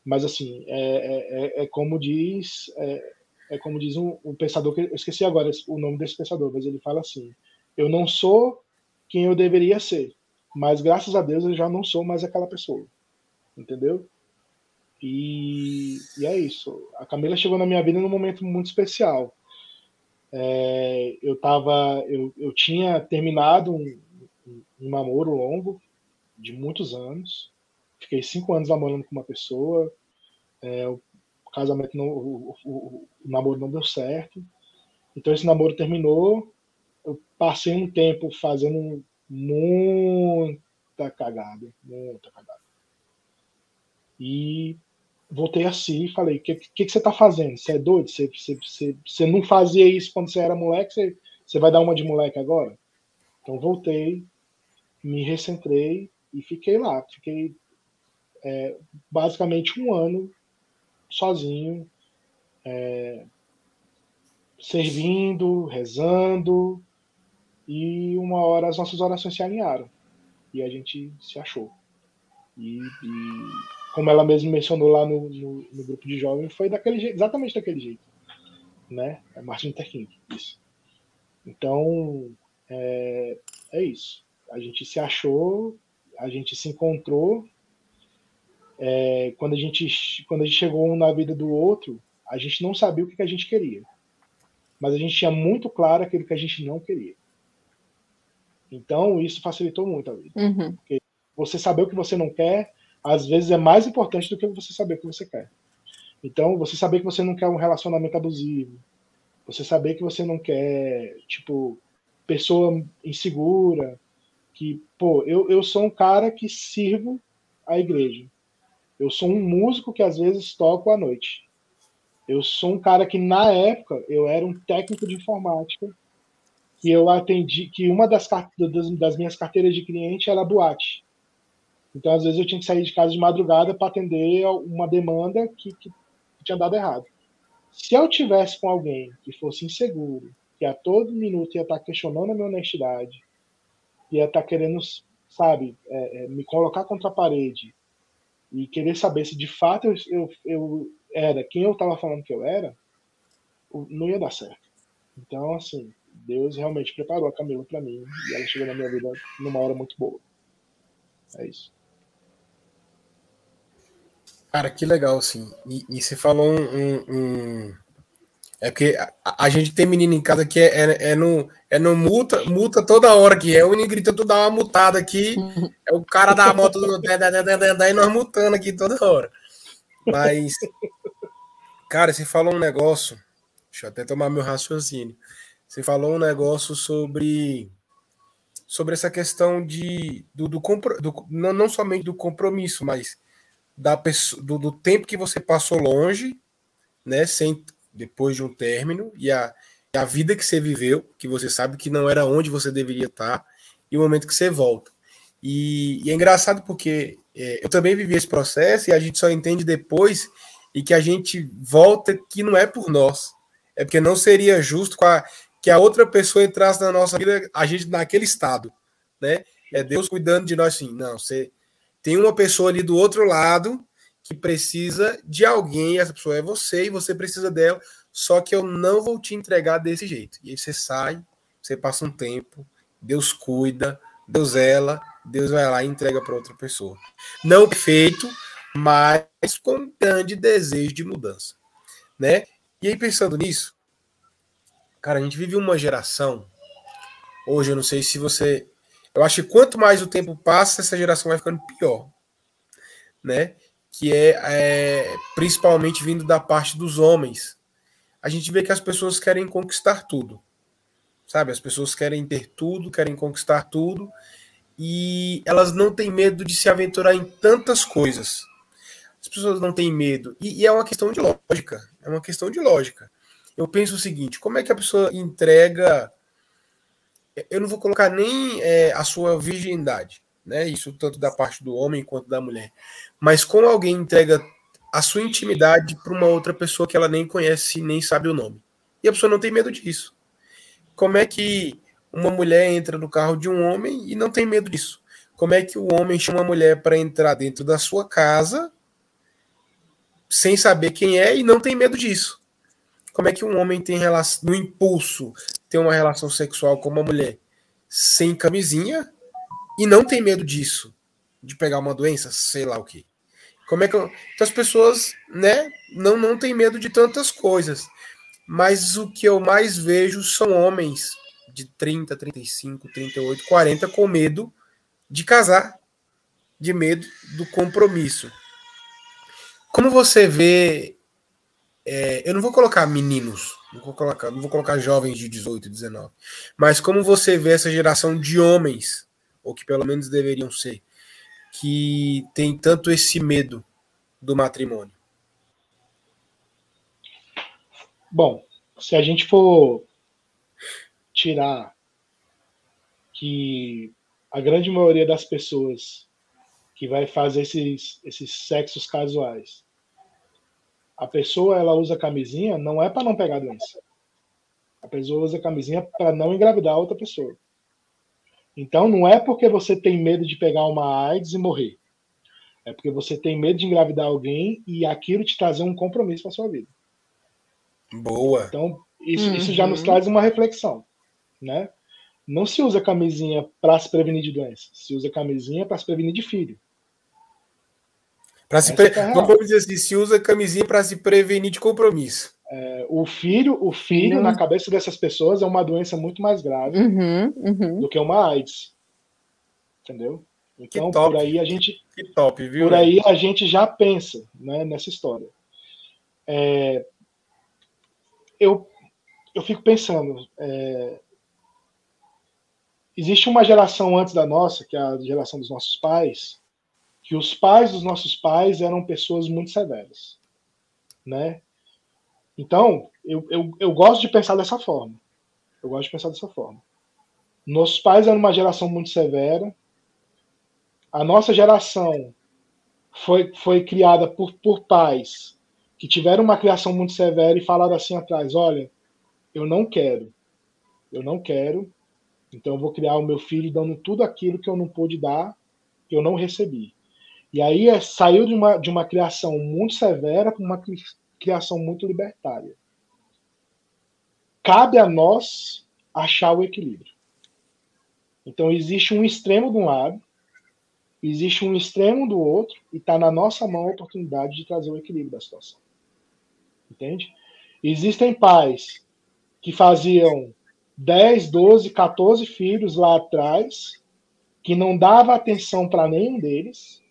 mas assim é, é, é, é como diz é, é, como diz um, um pensador que eu esqueci agora o nome desse pensador mas ele fala assim eu não sou quem eu deveria ser mas graças a Deus eu já não sou mais aquela pessoa entendeu e, e é isso a Camila chegou na minha vida num momento muito especial é, eu tava, eu, eu tinha terminado um, um, namoro longo de muitos anos. Fiquei cinco anos namorando com uma pessoa. É, o casamento não, o, o, o, namoro não deu certo. Então esse namoro terminou. Eu passei um tempo fazendo muita cagada, muita cagada. E voltei assim e falei: o que, que, que, você tá fazendo? Você é doido? Você, você, você, você não fazia isso quando você era moleque? Você, você vai dar uma de moleque agora? Então voltei, me recentrei e fiquei lá. Fiquei é, basicamente um ano sozinho, é, servindo, rezando, e uma hora as nossas orações se alinharam e a gente se achou. E, e como ela mesma mencionou lá no, no, no, grupo de jovens, foi daquele jeito, exatamente daquele jeito, né? É Martin Luther King, isso. Então, é, é isso. A gente se achou, a gente se encontrou. É, quando, a gente, quando a gente chegou um na vida do outro, a gente não sabia o que, que a gente queria. Mas a gente tinha muito claro aquilo que a gente não queria. Então, isso facilitou muito a vida. Uhum. Porque você saber o que você não quer, às vezes é mais importante do que você saber o que você quer. Então, você saber que você não quer um relacionamento abusivo, você saber que você não quer, tipo, pessoa insegura, que, pô, eu, eu sou um cara que sirvo a igreja. Eu sou um músico que às vezes toco à noite. Eu sou um cara que na época eu era um técnico de informática que eu atendi, que uma das, das, das minhas carteiras de cliente era boate. Então, às vezes, eu tinha que sair de casa de madrugada para atender uma demanda que, que, tinha dado errado. Se eu tivesse com alguém que fosse inseguro, que a todo minuto ia estar tá questionando a minha honestidade, ia estar tá querendo, sabe, é, é, me colocar contra a parede e querer saber se de fato eu, eu, eu era quem eu estava falando que eu era, não ia dar certo. Então, assim, Deus realmente preparou a Camila para mim e ela chegou na minha vida numa hora muito boa. É isso. Cara, que legal, assim. E, e você falou um, um, um... É porque a, a, gente tem menino em casa que é, é, é, no, é no multa, multa toda hora, que é o grita, tu dá uma multada aqui, é o cara da moto do daí nós multando aqui toda hora. Mas, cara, você falou um negócio, deixa eu até tomar meu raciocínio. Você falou um negócio sobre sobre essa questão de do, do, do não, não somente do compromisso, mas da do, do, tempo que você passou longe, né, sem depois de um término e a, a vida que você viveu, que você sabe que não era onde você deveria estar e o momento que você volta. E, e é engraçado porque é, eu também vivi esse processo e a gente só entende depois e que a gente volta que não é por nós, é porque não seria justo com a que a outra pessoa entrasse na nossa vida, a gente naquele estado, né? É Deus cuidando de nós assim. Não, você tem uma pessoa ali do outro lado que precisa de alguém, essa pessoa é você e você precisa dela, só que eu não vou te entregar desse jeito. E aí você sai, você passa um tempo, Deus cuida, Deus ela, Deus vai lá e entrega para outra pessoa. Não perfeito, mas com grande desejo de mudança, né? E aí pensando nisso, Cara, a gente vive uma geração. Hoje, eu não sei se você. Eu acho que quanto mais o tempo passa, essa geração vai ficando pior. Né? Que é, é principalmente vindo da parte dos homens. A gente vê que as pessoas querem conquistar tudo. Sabe? As pessoas querem ter tudo, querem conquistar tudo. E elas não têm medo de se aventurar em tantas coisas. As pessoas não têm medo. E, e é uma questão de lógica. É uma questão de lógica eu penso o seguinte: como é que a pessoa entrega. Eu não vou colocar nem é, a sua virgindade, né? Isso tanto da parte do homem quanto da mulher. Mas como alguém entrega a sua intimidade para uma outra pessoa que ela nem conhece, nem sabe o nome. E a pessoa não tem medo disso. Como é que uma mulher entra no carro de um homem e não tem medo disso? Como é que o homem chama a mulher para entrar dentro da sua casa sem saber quem é e não tem medo disso? Como é que um homem tem relação, no impulso, tem uma relação sexual com uma mulher sem camisinha e não tem medo disso, de pegar uma doença, sei lá o que. Como é que então as pessoas, né, não não tem medo de tantas coisas. Mas o que eu mais vejo são homens de 30, 35, 38, 40 com medo de casar, de medo do compromisso. Como você vê é, eu não vou colocar meninos, não vou colocar, não vou colocar jovens de 18, 19, mas como você vê essa geração de homens, ou que pelo menos deveriam ser, que tem tanto esse medo do matrimônio? Bom, se a gente for tirar que a grande maioria das pessoas que vai fazer esses, esses sexos casuais a pessoa ela usa camisinha não é para não pegar doença. A pessoa usa camisinha para não engravidar outra pessoa. Então não é porque você tem medo de pegar uma AIDS e morrer. É porque você tem medo de engravidar alguém e aquilo te trazer um compromisso para sua vida. Boa. Então, isso, uhum. isso já nos uhum. traz uma reflexão, né? Não se usa camisinha para se prevenir de doença, se usa camisinha para se prevenir de filho. Para se pre... é Vamos dizer assim, se usa camisinha para se prevenir de compromisso. É, o filho, o filho uhum. na cabeça dessas pessoas é uma doença muito mais grave uhum, uhum. do que uma AIDS, entendeu? Então por aí a gente, que top, viu? Por aí a gente já pensa, né, nessa história. É, eu eu fico pensando, é, existe uma geração antes da nossa, que é a geração dos nossos pais, que os pais dos nossos pais eram pessoas muito severas, né? Então, eu, eu, eu gosto de pensar dessa forma. Eu gosto de pensar dessa forma. Nossos pais eram uma geração muito severa. A nossa geração foi, foi criada por, por pais que tiveram uma criação muito severa e falaram assim atrás: olha, eu não quero, eu não quero, então eu vou criar o meu filho dando tudo aquilo que eu não pude dar, que eu não recebi. E aí é, saiu de uma, de uma criação muito severa para uma criação muito libertária. Cabe a nós achar o equilíbrio. Então, existe um extremo de um lado, existe um extremo do outro, e está na nossa mão a oportunidade de trazer o equilíbrio da situação. Entende? Existem pais que faziam 10, 12, 14 filhos lá atrás, que não dava atenção para nenhum deles,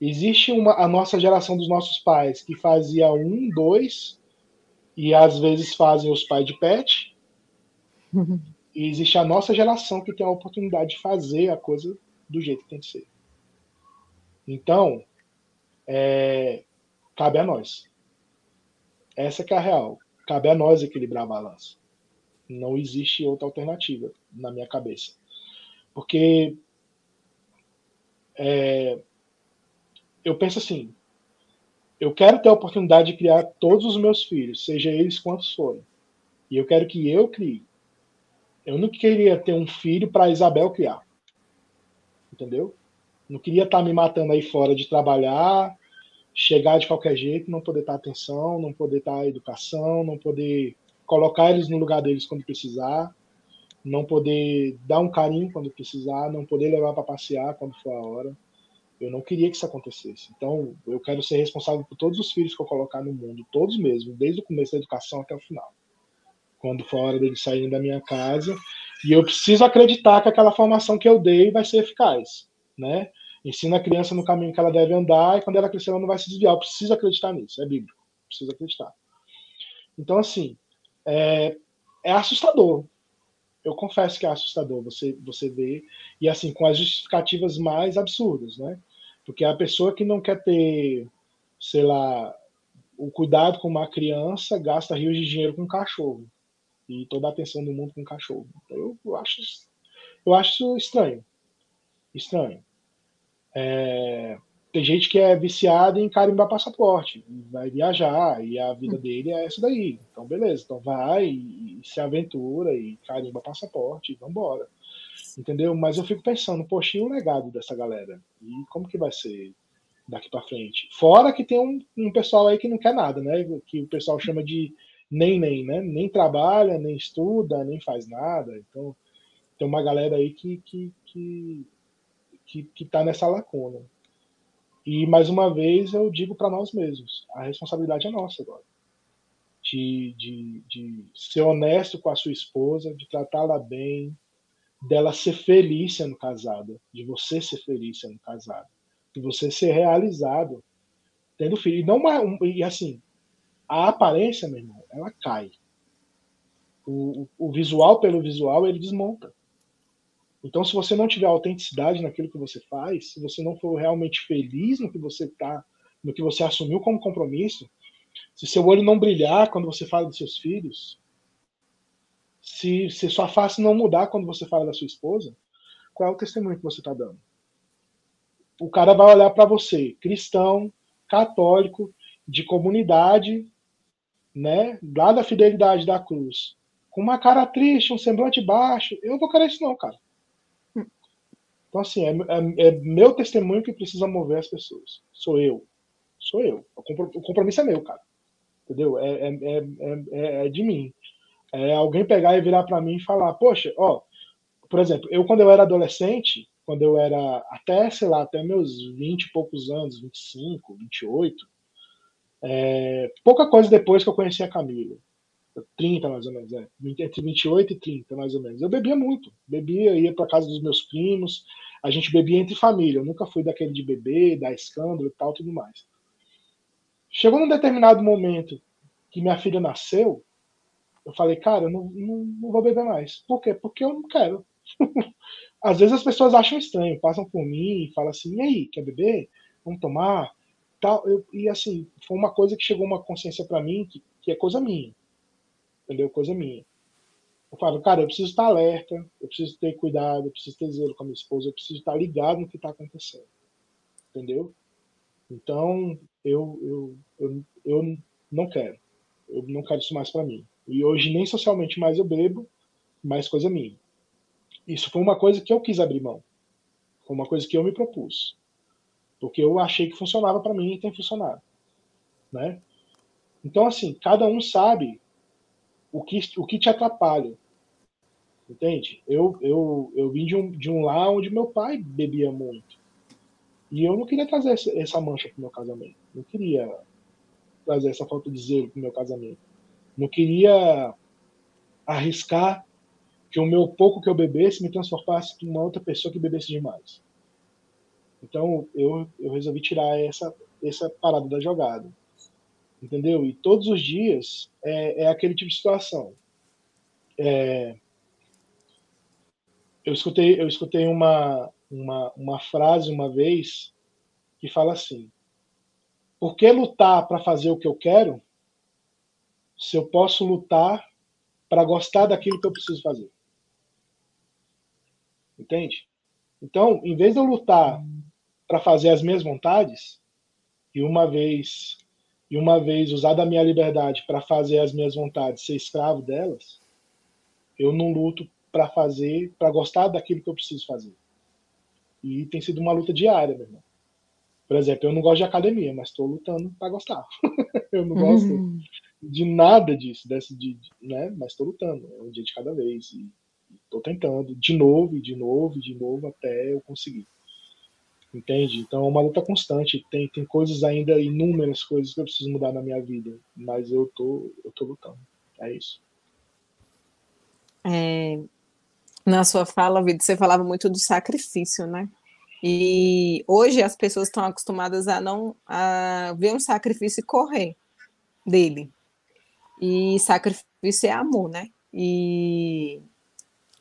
Existe uma, a nossa geração dos nossos pais que fazia um, dois, e às vezes fazem os pais de pet. Uhum. E existe a nossa geração que tem a oportunidade de fazer a coisa do jeito que tem que ser. Então, é, cabe a nós. Essa que é a real. Cabe a nós equilibrar a balança. Não existe outra alternativa na minha cabeça. Porque é, eu penso assim: eu quero ter a oportunidade de criar todos os meus filhos, seja eles quantos forem. E eu quero que eu crie. Eu não queria ter um filho para Isabel criar. Entendeu? Não queria estar tá me matando aí fora de trabalhar, chegar de qualquer jeito, não poder estar atenção, não poder estar educação, não poder colocar eles no lugar deles quando precisar, não poder dar um carinho quando precisar, não poder levar para passear quando for a hora. Eu não queria que isso acontecesse. Então, eu quero ser responsável por todos os filhos que eu colocar no mundo, todos mesmo, desde o começo da educação até o final. Quando for a hora deles saírem da minha casa. E eu preciso acreditar que aquela formação que eu dei vai ser eficaz. Né? Ensina a criança no caminho que ela deve andar e quando ela crescer ela não vai se desviar. Eu preciso acreditar nisso, é bíblico. Preciso acreditar. Então, assim, é, é assustador eu confesso que é assustador você você vê e assim com as justificativas mais absurdas, né? Porque a pessoa que não quer ter, sei lá, o cuidado com uma criança gasta rios de dinheiro com um cachorro. E toda a atenção do mundo com um cachorro. Então, eu, eu, acho, eu acho estranho. Estranho. É, tem gente que é viciada em carimbar passaporte, vai viajar, e a vida dele é essa daí. Então, beleza. Então, vai e, e se aventura e carimba passaporte e vambora entendeu? Mas eu fico pensando, poxa, e o legado dessa galera? E como que vai ser daqui para frente? Fora que tem um, um, pessoal aí que não quer nada, né? Que o pessoal chama de nem nem, né? Nem trabalha, nem estuda, nem faz nada. Então tem uma galera aí que que que que, que tá nessa lacuna. E mais uma vez eu digo para nós mesmos, a responsabilidade é nossa agora. De, de, de ser honesto com a sua esposa, de tratá-la bem, dela ser feliz sendo casada, de você ser feliz sendo casado, de você ser realizado tendo filho. E, não uma, e assim, a aparência, meu irmão, ela cai. O, o, o visual pelo visual, ele desmonta. Então, se você não tiver autenticidade naquilo que você faz, se você não for realmente feliz no que você está, no que você assumiu como compromisso, se seu olho não brilhar quando você fala dos seus filhos, se, se sua face não mudar quando você fala da sua esposa, qual é o testemunho que você está dando? O cara vai olhar para você, cristão, católico, de comunidade, né, lá da fidelidade da cruz, com uma cara triste, um semblante baixo. Eu não vou querer isso, não, cara. Então, assim, é, é, é, meu testemunho que precisa mover as pessoas. Sou eu. Sou eu. O compromisso é meu, cara. Entendeu? É, é, é, é de mim. É alguém pegar e virar para mim e falar, poxa, ó, por exemplo, eu quando eu era adolescente, quando eu era até, sei lá, até meus 20 e poucos anos, 25, 28, é, pouca coisa depois que eu conheci a Camila. 30 mais ou menos, é. Entre 28 e 30 mais ou menos. Eu bebia muito. Bebia, ia para casa dos meus primos. A gente bebia entre família. Eu nunca fui daquele de beber, dar escândalo e tal, tudo mais. Chegou num determinado momento que minha filha nasceu, eu falei, cara, eu não, não, não vou beber mais. Por quê? Porque eu não quero. Às vezes as pessoas acham estranho, passam por mim e falam assim, e aí, quer beber? Vamos tomar? Tal. Eu, e assim, foi uma coisa que chegou uma consciência para mim que, que é coisa minha. Entendeu? Coisa minha. Eu falo, cara, eu preciso estar alerta, eu preciso ter cuidado, eu preciso ter zelo com a minha esposa, eu preciso estar ligado no que está acontecendo. Entendeu? Então, eu, eu, eu, eu não quero. Eu não quero isso mais para mim. E hoje nem socialmente mais eu bebo, mais coisa minha. Isso foi uma coisa que eu quis abrir mão. Foi uma coisa que eu me propus. Porque eu achei que funcionava para mim e tem funcionado. Né? Então, assim, cada um sabe o que, o que te atrapalha. Entende? Eu, eu, eu vim de um, de um lar onde meu pai bebia muito. E eu não queria trazer essa mancha para o meu casamento. Não queria trazer essa falta de zelo para o meu casamento. Não queria arriscar que o meu pouco que eu bebesse me transformasse em uma outra pessoa que bebesse demais. Então eu, eu resolvi tirar essa, essa parada da jogada. Entendeu? E todos os dias é, é aquele tipo de situação. É, eu escutei, eu escutei uma, uma, uma frase uma vez que fala assim: Por que lutar para fazer o que eu quero se eu posso lutar para gostar daquilo que eu preciso fazer? Entende? Então, em vez de eu lutar para fazer as minhas vontades, e uma vez e uma vez usar da minha liberdade para fazer as minhas vontades, ser escravo delas, eu não luto para fazer, para gostar daquilo que eu preciso fazer. E tem sido uma luta diária, meu irmão. Por exemplo, eu não gosto de academia, mas estou lutando para gostar. eu não gosto uhum. De nada disso, desse, de, né? mas estou lutando. É um dia de cada vez. E Estou tentando de novo, e de novo, e de novo, até eu conseguir. Entende? Então é uma luta constante. Tem, tem coisas ainda, inúmeras coisas que eu preciso mudar na minha vida. Mas eu tô, eu tô lutando. É isso. É, na sua fala, Vitor, você falava muito do sacrifício, né? E hoje as pessoas estão acostumadas a não a ver um sacrifício e correr dele. E sacrifício é amor, né? E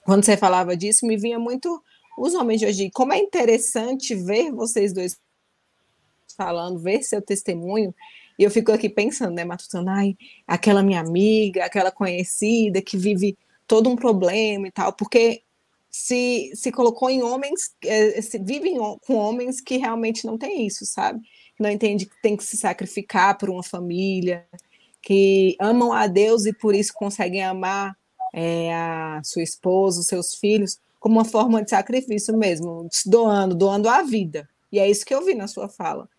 quando você falava disso, me vinha muito os homens de hoje. Como é interessante ver vocês dois falando, ver seu testemunho. E eu fico aqui pensando, né, Matutando, ai, aquela minha amiga, aquela conhecida que vive todo um problema e tal, porque se, se colocou em homens, é, se vive com homens que realmente não tem isso, sabe? Não entende que tem que se sacrificar por uma família, que amam a Deus e por isso conseguem amar é, a sua esposa, os seus filhos, como uma forma de sacrifício mesmo, doando, doando a vida. E é isso que eu vi na sua fala.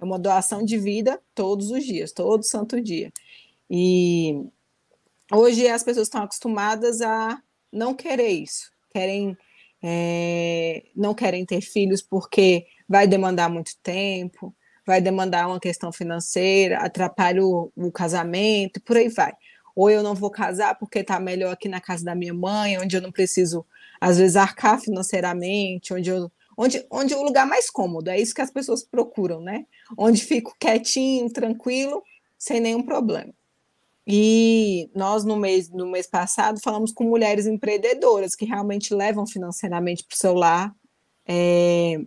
É uma doação de vida todos os dias, todo santo dia. E hoje as pessoas estão acostumadas a não querer isso, querem é, não querem ter filhos porque vai demandar muito tempo, vai demandar uma questão financeira, atrapalha o, o casamento, por aí vai ou eu não vou casar porque está melhor aqui na casa da minha mãe, onde eu não preciso, às vezes, arcar financeiramente, onde eu. Onde, onde o lugar mais cômodo, é isso que as pessoas procuram, né? Onde fico quietinho, tranquilo, sem nenhum problema. E nós, no mês, no mês passado, falamos com mulheres empreendedoras que realmente levam financeiramente para o seu lar. É,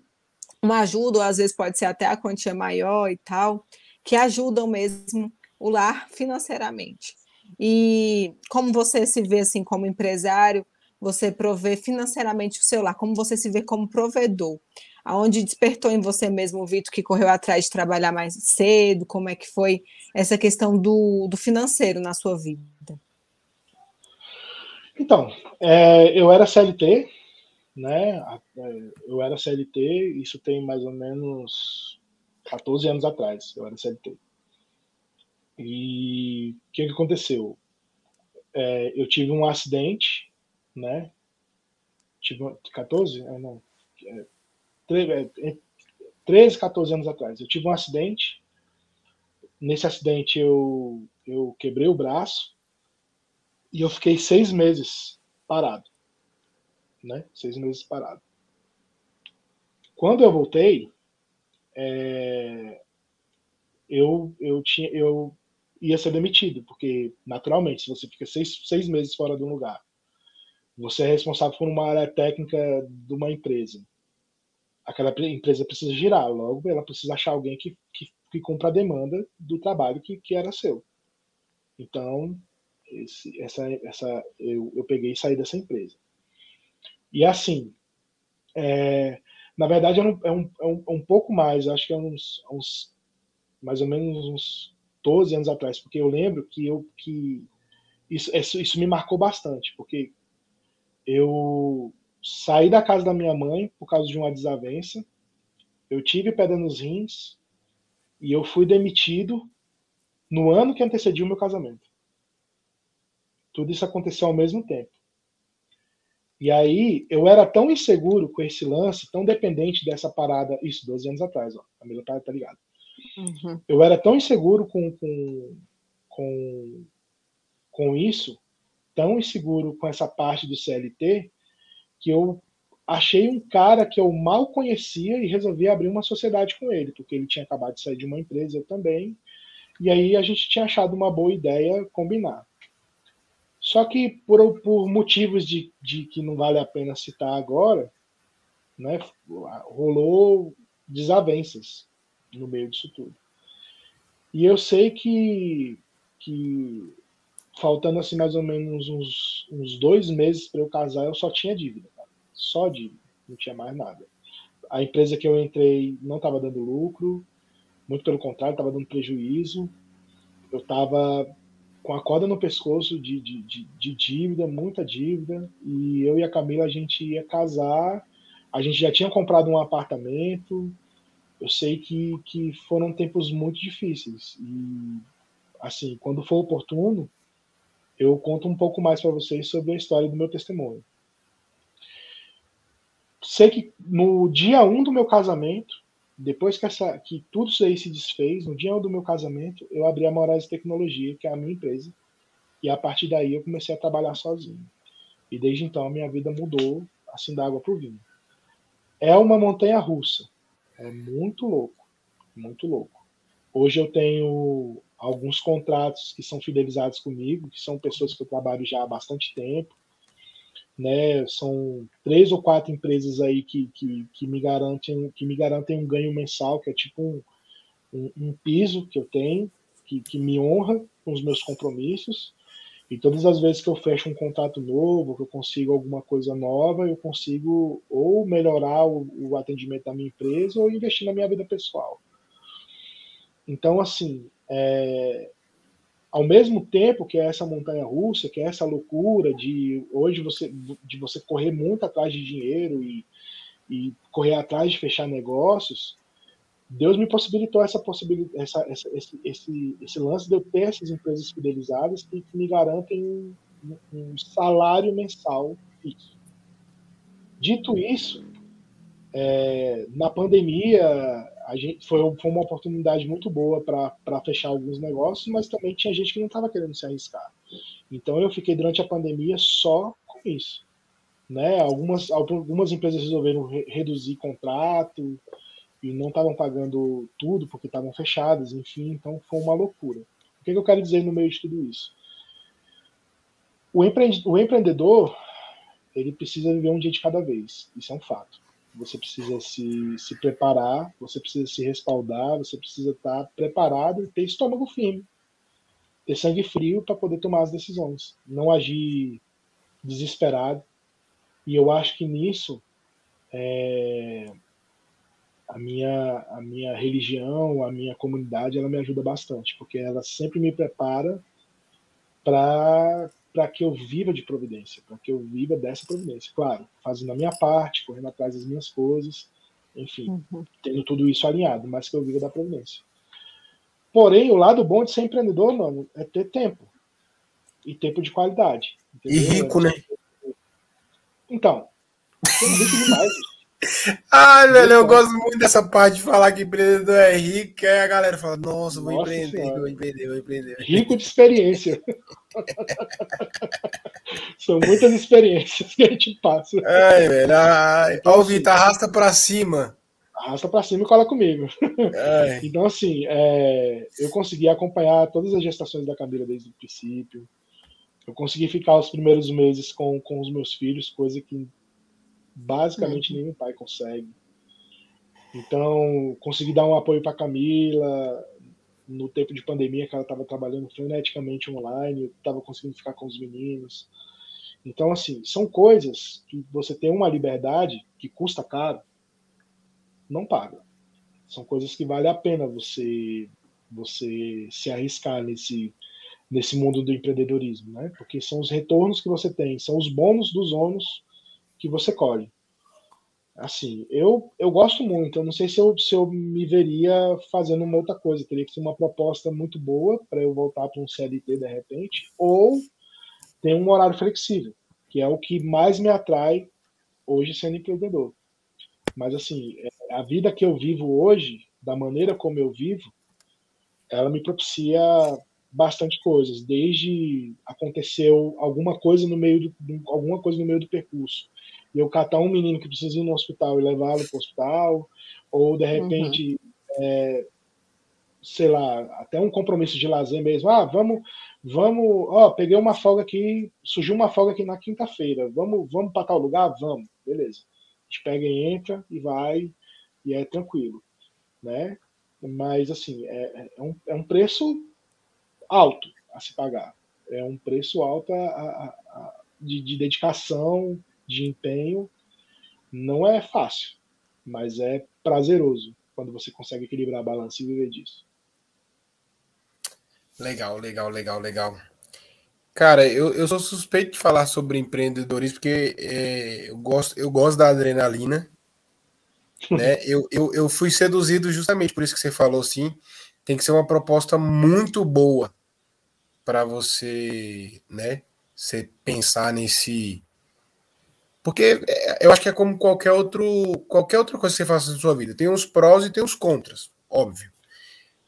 uma ajuda, ou às vezes pode ser até a quantia maior e tal, que ajudam mesmo o lar financeiramente. E como você se vê assim como empresário, você provê financeiramente o seu lar, como você se vê como provedor? Aonde despertou em você mesmo Vitor que correu atrás de trabalhar mais cedo? Como é que foi essa questão do, do financeiro na sua vida? Então, é, eu era CLT, né? É, eu era CLT, isso tem mais ou menos 14 anos atrás, eu era CLT. E o que, que aconteceu? É, eu tive um acidente, né? Tive 14? É, não. É, 13, 14 é, anos atrás. Eu tive um acidente. Nesse acidente eu, eu quebrei o braço e eu fiquei seis meses parado. Né? Seis meses parado. Quando eu voltei, é, eu, eu, tinha, eu ia ser demitido, porque, naturalmente, se você fica seis, seis meses fora de um lugar, você é responsável por uma área técnica de uma empresa. Aquela empresa precisa girar, logo ela precisa achar alguém que, que, que cumpra a demanda do trabalho que, que era seu. Então, esse, essa, essa, eu, eu peguei e saí dessa empresa. E assim, é, na verdade é um, é, um, é um, pouco mais, acho que é uns, uns mais ou menos uns 12 anos atrás, porque eu lembro que eu que isso, isso me marcou bastante, porque eu saí da casa da minha mãe por causa de uma desavença, eu tive pedra nos rins e eu fui demitido no ano que antecediu o meu casamento. Tudo isso aconteceu ao mesmo tempo. E aí eu era tão inseguro com esse lance, tão dependente dessa parada, isso 12 anos atrás, ó, a Camila tá, tá ligado. Uhum. Eu era tão inseguro com, com, com, com isso, tão inseguro com essa parte do CLT, que eu achei um cara que eu mal conhecia e resolvi abrir uma sociedade com ele, porque ele tinha acabado de sair de uma empresa, eu também. E aí a gente tinha achado uma boa ideia combinar. Só que por, por motivos de, de que não vale a pena citar agora, né, rolou desavenças no meio disso tudo. E eu sei que, que faltando assim mais ou menos uns, uns dois meses para eu casar, eu só tinha dívida, cara. só dívida, não tinha mais nada. A empresa que eu entrei não estava dando lucro, muito pelo contrário, estava dando prejuízo. Eu estava com a corda no pescoço de, de, de, de, dívida, muita dívida, e eu e a Camila a gente ia casar, a gente já tinha comprado um apartamento, eu sei que, que foram tempos muito difíceis. E, assim, quando for oportuno, eu conto um pouco mais para vocês sobre a história do meu testemunho. Sei que no dia 1 um do meu casamento, depois que, essa, que tudo isso aí se desfez, no dia 1 do meu casamento, eu abri a Moraes Tecnologia, que é a minha empresa, e a partir daí eu comecei a trabalhar sozinho. E desde então a minha vida mudou, assim, da água para o vinho. É uma montanha russa, é muito louco, muito louco. Hoje eu tenho alguns contratos que são fidelizados comigo, que são pessoas que eu trabalho já há bastante tempo. Né? São três ou quatro empresas aí que, que, que me garantem que me garantem um ganho mensal, que é tipo um, um, um piso que eu tenho, que, que me honra com os meus compromissos. E todas as vezes que eu fecho um contato novo, que eu consigo alguma coisa nova, eu consigo ou melhorar o, o atendimento da minha empresa ou investir na minha vida pessoal. Então, assim, é, ao mesmo tempo que é essa montanha russa, que é essa loucura de hoje você de você correr muito atrás de dinheiro e, e correr atrás de fechar negócios, Deus me possibilitou essa possibilidade, essa, essa, esse, esse, esse lance de eu ter essas empresas fidelizadas que, que me garantem um, um, salário mensal fixo. Dito isso, é, na pandemia a gente foi, foi uma oportunidade muito boa para fechar alguns negócios, mas também tinha gente que não estava querendo se arriscar. Então eu fiquei durante a pandemia só com isso. Né? Algumas, algumas empresas resolveram re reduzir contrato, e não estavam pagando tudo porque estavam fechadas, enfim, então foi uma loucura. O que, eu quero dizer no meio de tudo isso? O, o empreendedor, ele precisa viver um dia de cada vez, isso é um fato. Você precisa se, se preparar, você precisa se respaldar, você precisa estar preparado e ter estômago firme, ter sangue frio para poder tomar as decisões, não agir desesperado. E eu acho que nisso é, a minha, a minha religião, a minha comunidade, ela me ajuda bastante, porque ela sempre me prepara para para que eu viva de providência, para que eu viva dessa providência. Claro, fazendo a minha parte, correndo atrás das minhas coisas, enfim, uhum. tendo tudo isso alinhado, mas que eu viva da providência. Porém, o lado bom de ser empreendedor, mano, é ter tempo. E tempo de qualidade. Entendeu? E rico, né? Então, tem rico demais. Ai, velho, eu gosto muito dessa parte de falar que empreendedor é rico, aí a galera fala, nossa, vou nossa empreender, senhora. vou empreender, vou empreender. Rico de experiência. São muitas experiências que a gente passa. Ai, velho, ai. Então, Ó, Vitor, arrasta pra cima. Arrasta pra cima e cola comigo. Ai. Então, assim, é, eu consegui acompanhar todas as gestações da Camila desde o princípio. Eu consegui ficar os primeiros meses com, com os meus filhos, coisa que basicamente uhum. nenhum pai consegue. Então, consegui dar um apoio para Camila no tempo de pandemia, que ela estava trabalhando freneticamente online, eu estava conseguindo ficar com os meninos. Então, assim, são coisas que você tem uma liberdade que custa caro, não paga. São coisas que vale a pena você você se arriscar nesse nesse mundo do empreendedorismo, né? Porque são os retornos que você tem, são os bônus dos ônus que você colhe. Assim, eu, eu gosto muito, eu não sei se eu, se eu me veria fazendo uma outra coisa, teria que ser uma proposta muito boa para eu voltar para um CLT de repente, ou ter um horário flexível, que é o que mais me atrai hoje sendo empreendedor. Mas assim, é, a vida que eu vivo hoje, da maneira como eu vivo, ela me propicia bastante coisas, desde aconteceu alguma coisa no meio do, alguma coisa no meio do percurso e eu catar um menino que precisa ir no hospital e levá-lo para o hospital, ou de repente, uhum. é, sei lá, até um compromisso de lazer mesmo. Ah, vamos, vamos, ó, peguei uma folga aqui, surgiu uma folga aqui na quinta-feira, vamos, vamos para tal lugar? Vamos, beleza. A gente pega e entra e vai, e é tranquilo, né? Mas, assim, é, é, um, é um preço alto a se pagar. É um preço alto a, a, a, de, de dedicação, de empenho não é fácil, mas é prazeroso quando você consegue equilibrar a balança e viver disso. Legal, legal, legal, legal. Cara, eu, eu sou suspeito de falar sobre empreendedorismo porque é, eu, gosto, eu gosto da adrenalina. Né? eu, eu, eu fui seduzido justamente por isso que você falou assim. Tem que ser uma proposta muito boa para você, né? Você pensar nesse porque é, eu acho que é como qualquer outro qualquer outra coisa que você faça na sua vida. Tem os prós e tem os contras, óbvio.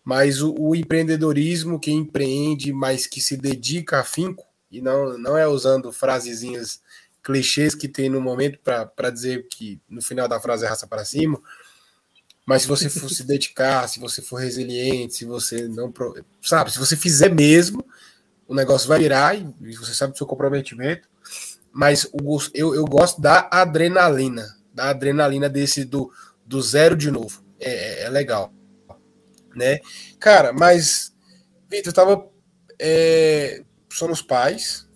Mas o, o empreendedorismo, quem empreende, mas que se dedica a finco, e não, não é usando frasezinhas clichês que tem no momento para dizer que no final da frase é raça para cima, mas se você for se dedicar, se você for resiliente, se você não. Sabe, se você fizer mesmo, o negócio vai virar e você sabe do seu comprometimento mas o, eu, eu gosto da adrenalina, da adrenalina desse do, do zero de novo. É, é, é legal, né? Cara, mas Vitor, eu tava é, somos pais,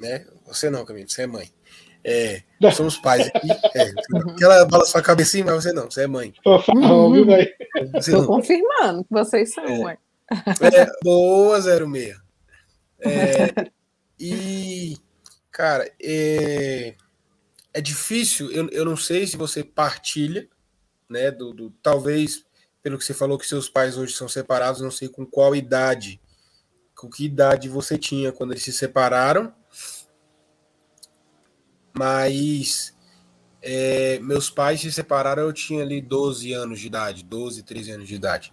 né? Você não, Camilo, você é mãe. É, somos pais aqui. É, ela bala sua cabecinha, mas você não, você é mãe. Uhum. Estou confirmando que vocês são, é, mãe. É, boa, 06. É, e Cara, é, é difícil, eu, eu não sei se você partilha, né? Do, do, talvez, pelo que você falou, que seus pais hoje são separados, não sei com qual idade, com que idade você tinha quando eles se separaram, mas é, meus pais se separaram, eu tinha ali 12 anos de idade, 12, 13 anos de idade.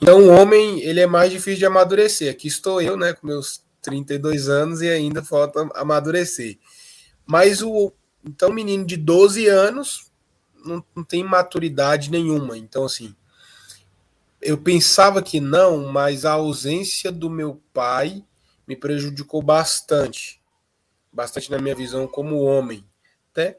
Então, o homem, ele é mais difícil de amadurecer. Aqui estou eu, né, com meus 32 anos e ainda falta amadurecer. Mas o então menino de 12 anos não, não tem maturidade nenhuma. Então assim, eu pensava que não, mas a ausência do meu pai me prejudicou bastante. Bastante na minha visão como homem, né?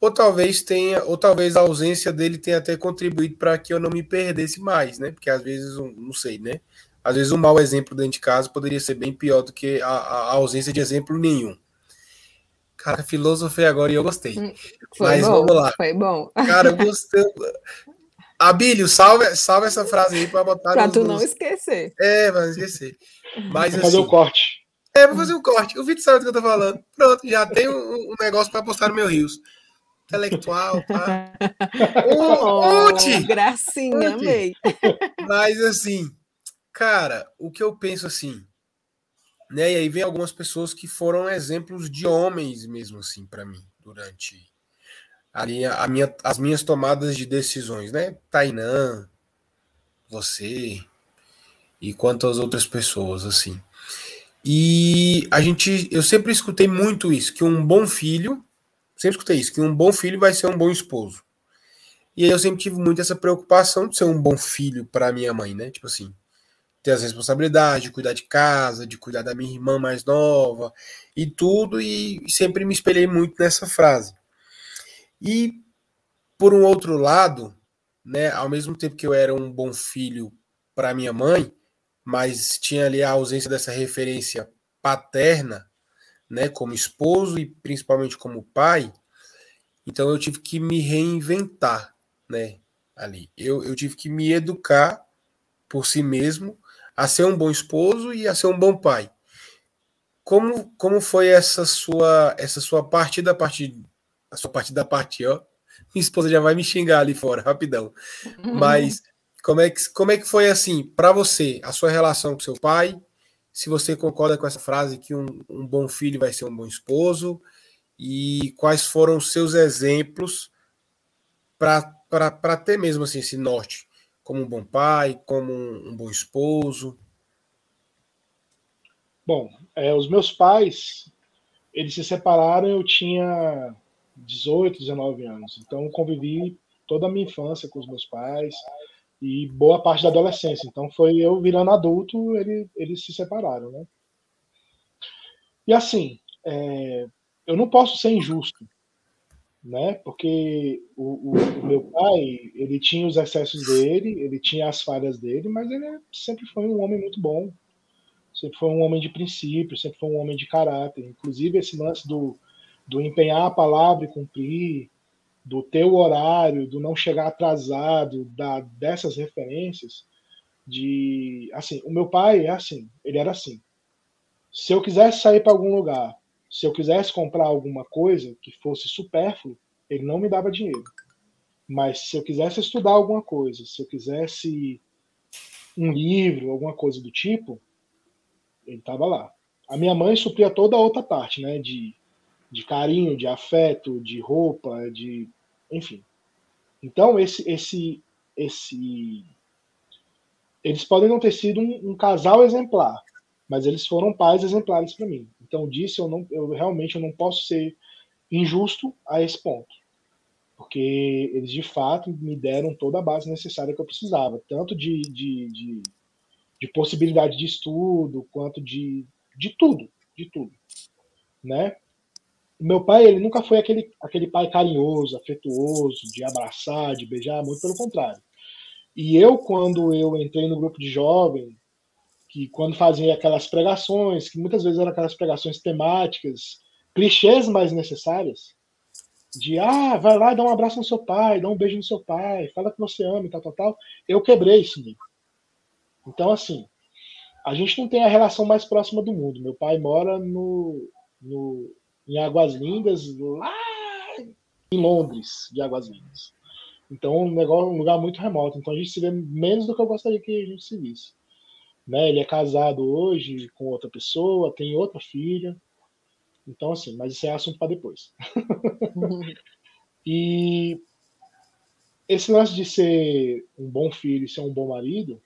Ou talvez tenha, ou talvez a ausência dele tenha até contribuído para que eu não me perdesse mais, né? Porque às vezes, não sei, né? Às vezes, um mau exemplo dentro de casa poderia ser bem pior do que a, a ausência de exemplo nenhum. Cara, filosofei agora e eu gostei. Hum, foi Mas bom, vamos lá. Foi bom. Cara, eu gostei. Abílio, salve, salve essa frase aí para botar. Para tu não esquecer. É, vai esquecer. Mas, Vou fazer assim, o corte. É, vou fazer um corte. O Vitor sabe do que eu tô falando. Pronto, já tem um, um negócio para postar no meu Rios. Intelectual, tá? Oh, gracinha, Ute. amei. Mas assim, cara, o que eu penso assim, né? E aí vem algumas pessoas que foram exemplos de homens mesmo assim para mim durante a minha, a minha, as minhas tomadas de decisões, né? Tainã, você e quantas outras pessoas assim. E a gente, eu sempre escutei muito isso, que um bom filho, sempre escutei isso, que um bom filho vai ser um bom esposo. E aí eu sempre tive muito essa preocupação de ser um bom filho para minha mãe, né? Tipo assim, ter as responsabilidades, de cuidar de casa, de cuidar da minha irmã mais nova e tudo, e sempre me espelhei muito nessa frase. E por um outro lado, né, ao mesmo tempo que eu era um bom filho para minha mãe, mas tinha ali a ausência dessa referência paterna, né, como esposo e principalmente como pai, então eu tive que me reinventar, né, ali. Eu, eu tive que me educar por si mesmo a ser um bom esposo e a ser um bom pai. Como, como foi essa sua essa sua partida a partir a sua partida a partir, ó? Minha esposa já vai me xingar ali fora, rapidão. Mas como é que, como é que foi assim para você a sua relação com seu pai? Se você concorda com essa frase que um, um bom filho vai ser um bom esposo e quais foram os seus exemplos para ter mesmo assim esse norte como um bom pai, como um, bom esposo? Bom, é, os meus pais, eles se separaram, eu tinha 18, 19 anos. Então convivi toda a minha infância com os meus pais e boa parte da adolescência. Então foi eu virando adulto, ele, eles se separaram, né? E assim, é, eu não posso ser injusto, né? Porque o, o, o, meu pai, ele tinha os excessos dele, ele tinha as falhas dele, mas ele sempre foi um homem muito bom. Sempre foi um homem de princípio, sempre foi um homem de caráter. Inclusive esse lance do, do empenhar a palavra e cumprir, do teu horário, do não chegar atrasado, da, dessas referências, de assim, o meu pai é assim, ele era assim. Se eu quisesse sair para algum lugar, se eu quisesse comprar alguma coisa que fosse supérfluo, ele não me dava dinheiro. Mas se eu quisesse estudar alguma coisa, se eu quisesse um livro, alguma coisa do tipo, ele estava lá. A minha mãe supria toda a outra parte, né, de de carinho, de afeto, de roupa, de enfim. Então esse esse esse eles podem não ter sido um, um casal exemplar, mas eles foram pais exemplares para mim. Então disso eu não eu realmente eu não posso ser injusto a esse ponto. Porque eles de fato me deram toda a base necessária que eu precisava, tanto de, de, de, de possibilidade de estudo, quanto de, de tudo, de tudo. Né? meu pai, ele nunca foi aquele, aquele pai carinhoso, afetuoso, de abraçar, de beijar, muito pelo contrário. E eu, quando eu entrei no grupo de jovem, que quando fazia aquelas pregações, que muitas vezes eram aquelas pregações temáticas, clichês mais necessárias, de ah, vai lá dá um abraço no seu pai, dá um beijo no seu pai, fala que você ama e tal, tal, tal, eu quebrei isso. Então, assim, a gente não tem a relação mais próxima do mundo. Meu pai mora no, no em Águas Lindas, lá em Londres, de Águas Lindas. Então, um, negócio, um lugar muito remoto. Então, a gente se vê menos do que eu gostaria que a gente se visse. Né? Ele é casado hoje com outra pessoa, tem outra filha. Então, assim, mas isso é assunto para depois. e esse lance de ser um bom filho e ser um bom marido,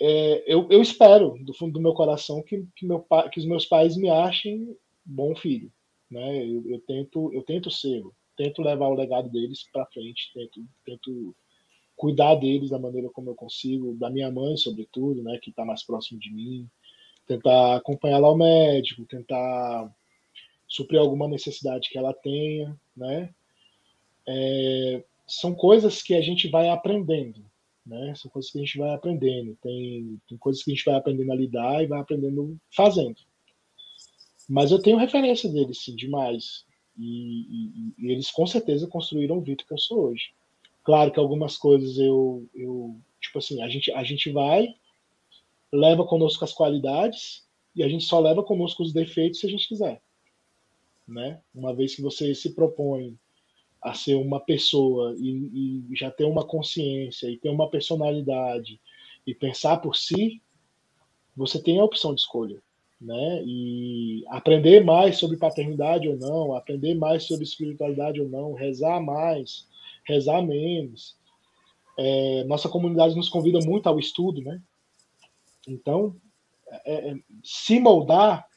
é, eu, eu, espero, do fundo do meu coração, que, que, meu, que os meus pais me achem bom filho, né? Eu, eu, tento, eu tento ser, tento levar o legado deles para frente, tento, tento cuidar deles da maneira como eu consigo, da minha mãe, sobretudo, né? Que está mais próximo de mim, tentar acompanhar ela ao médico, tentar suprir alguma necessidade que ela tenha, né? É, são coisas que a gente vai aprendendo, né? São coisas que a gente vai aprendendo. Tem, tem coisas que a gente vai aprendendo a lidar e vai aprendendo fazendo. Mas eu tenho referência deles, sim, demais. E, e, e, eles com certeza construíram o Vitor que eu sou hoje. Claro que algumas coisas eu, eu tipo assim, a gente, a gente vai, leva conosco as qualidades e a gente só leva conosco os defeitos se a gente quiser. Né? Uma vez que você se propõe a ser uma pessoa e, e já ter uma consciência e ter uma personalidade e pensar por si, você tem a opção de escolha. Né? E aprender mais sobre paternidade ou não, aprender mais sobre espiritualidade ou não, rezar mais, rezar menos. É, nossa comunidade nos convida muito ao estudo, né? Então, é, é, se moldar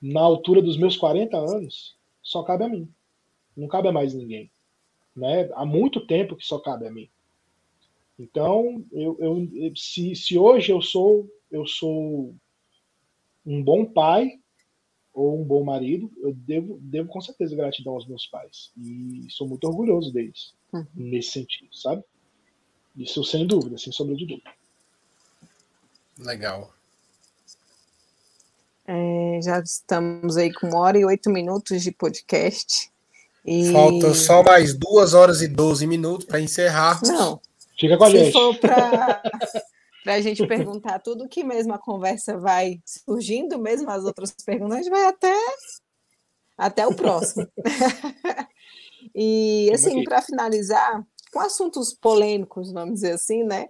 na altura dos meus 40 anos, só cabe a mim. Não cabe a mais ninguém. Né? Há muito tempo que só cabe a mim. Então, eu, eu, se, se hoje eu sou, eu sou um bom pai ou um bom marido, eu devo, devo com certeza gratidão aos meus pais. E sou muito orgulhoso deles, uhum. nesse sentido, sabe? Isso sem dúvida, sem sombra de dúvida. Legal. É, já estamos aí com uma hora e oito minutos de podcast. E... Falta só mais duas horas e doze minutos para encerrar. Não. Fica com a Se gente. for para a gente perguntar tudo que mesmo a conversa vai surgindo, mesmo as outras perguntas, a gente vai até, até o próximo. e, assim, para finalizar, com assuntos polêmicos, vamos dizer assim, né?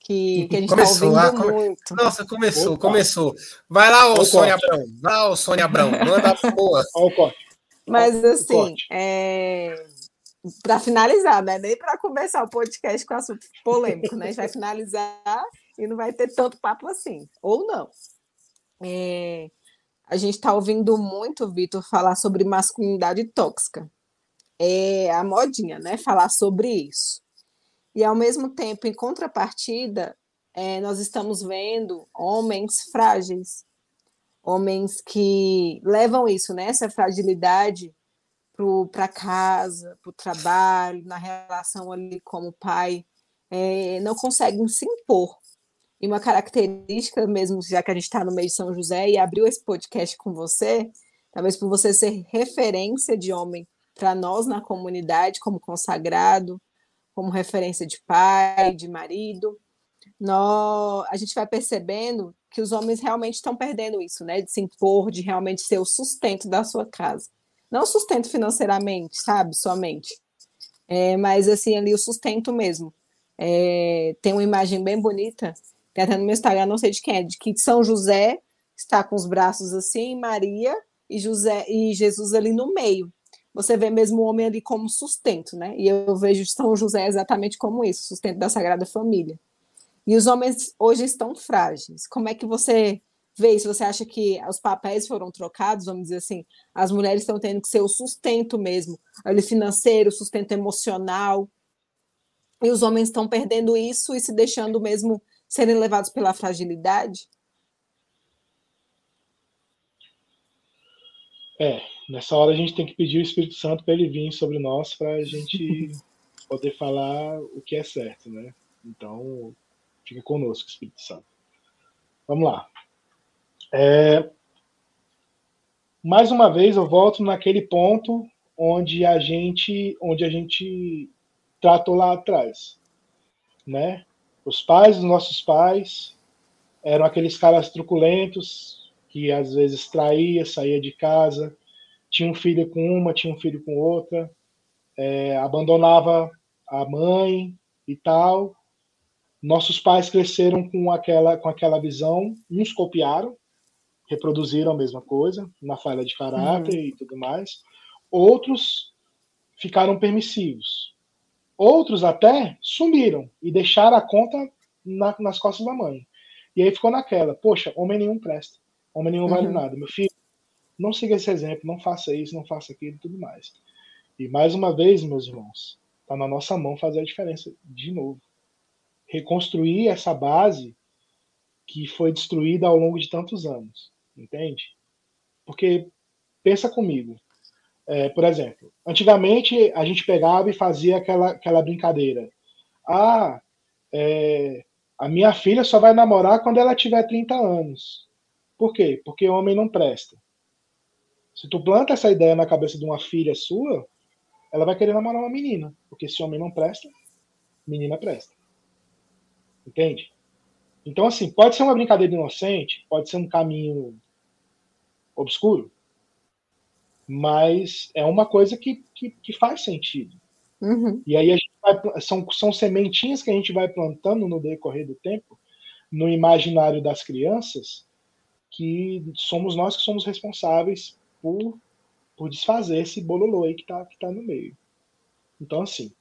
que, que a gente começou, tá ouvindo muito. Nossa, começou, Opa. começou. Vai lá, ô Sônia Abrão. Vai lá, ô Sônia Abrão. Manda boa. Mas assim, é... para finalizar, né? Nem para começar o podcast com assunto polêmico, né? A gente vai finalizar e não vai ter tanto papo assim, ou não. É... A gente está ouvindo muito, Vitor, falar sobre masculinidade tóxica. É a modinha, né? Falar sobre isso. E, ao mesmo tempo, em contrapartida, é, nós estamos vendo homens frágeis, homens que levam isso, né, essa fragilidade para casa, para o trabalho, na relação ali como pai, é, não conseguem se impor. E uma característica mesmo, já que a gente está no meio de São José e abriu esse podcast com você, talvez por você ser referência de homem para nós na comunidade, como consagrado, como referência de pai, de marido, nós, a gente vai percebendo que os homens realmente estão perdendo isso, né? De se impor, de realmente ser o sustento da sua casa. Não sustento financeiramente, sabe? Somente. É, mas, assim, ali o sustento mesmo. É, tem uma imagem bem bonita, tem até no meu Instagram, não sei de quem é, de que São José está com os braços assim, Maria e, José, e Jesus ali no meio você vê mesmo o homem ali como sustento, né? E eu vejo São José exatamente como isso, sustento da Sagrada Família. E os homens hoje estão frágeis. Como é que você vê isso? Você acha que os papéis foram trocados, vamos dizer assim? As mulheres estão tendo que ser o sustento mesmo, ali financeiro, sustento emocional. E os homens estão perdendo isso e se deixando mesmo serem levados pela fragilidade? É, nessa hora a gente tem que pedir o Espírito Santo para ele vir sobre nós para a gente poder falar o que é certo, né? Então, fica conosco, Espírito Santo. Vamos lá. É, mais uma vez eu volto naquele ponto onde a gente, onde a gente tratou lá atrás, né? Os pais dos nossos pais eram aqueles caras truculentos, que às vezes traía, saía de casa, tinha um filho com uma, tinha um filho com outra, é, abandonava a mãe e tal. Nossos pais cresceram com aquela, com aquela visão, uns copiaram, reproduziram a mesma coisa, na falha de caráter uhum. e tudo mais. Outros ficaram permissivos. Outros até sumiram e deixaram a conta na, nas costas da mãe. E aí ficou naquela, poxa, homem nenhum presta. Homem nenhum vale uhum. nada. Meu filho, não siga esse exemplo, não faça isso, não faça aquilo e tudo mais. E mais uma vez, meus irmãos, está na nossa mão fazer a diferença de novo. Reconstruir essa base que foi destruída ao longo de tantos anos. Entende? Porque, pensa comigo. É, por exemplo, antigamente a gente pegava e fazia aquela, aquela brincadeira. Ah, é, a minha filha só vai namorar quando ela tiver 30 anos. Por quê? Porque o homem não presta. Se tu planta essa ideia na cabeça de uma filha sua, ela vai querer namorar uma menina. Porque se homem não presta, menina presta. Entende? Então, assim, pode ser uma brincadeira inocente, pode ser um caminho obscuro. Mas é uma coisa que, que, que faz sentido. Uhum. E aí vai, são, são sementinhas que a gente vai plantando no decorrer do tempo, no imaginário das crianças, que somos nós que somos responsáveis por, por desfazer esse bololô aí que está que tá no meio. Então, assim,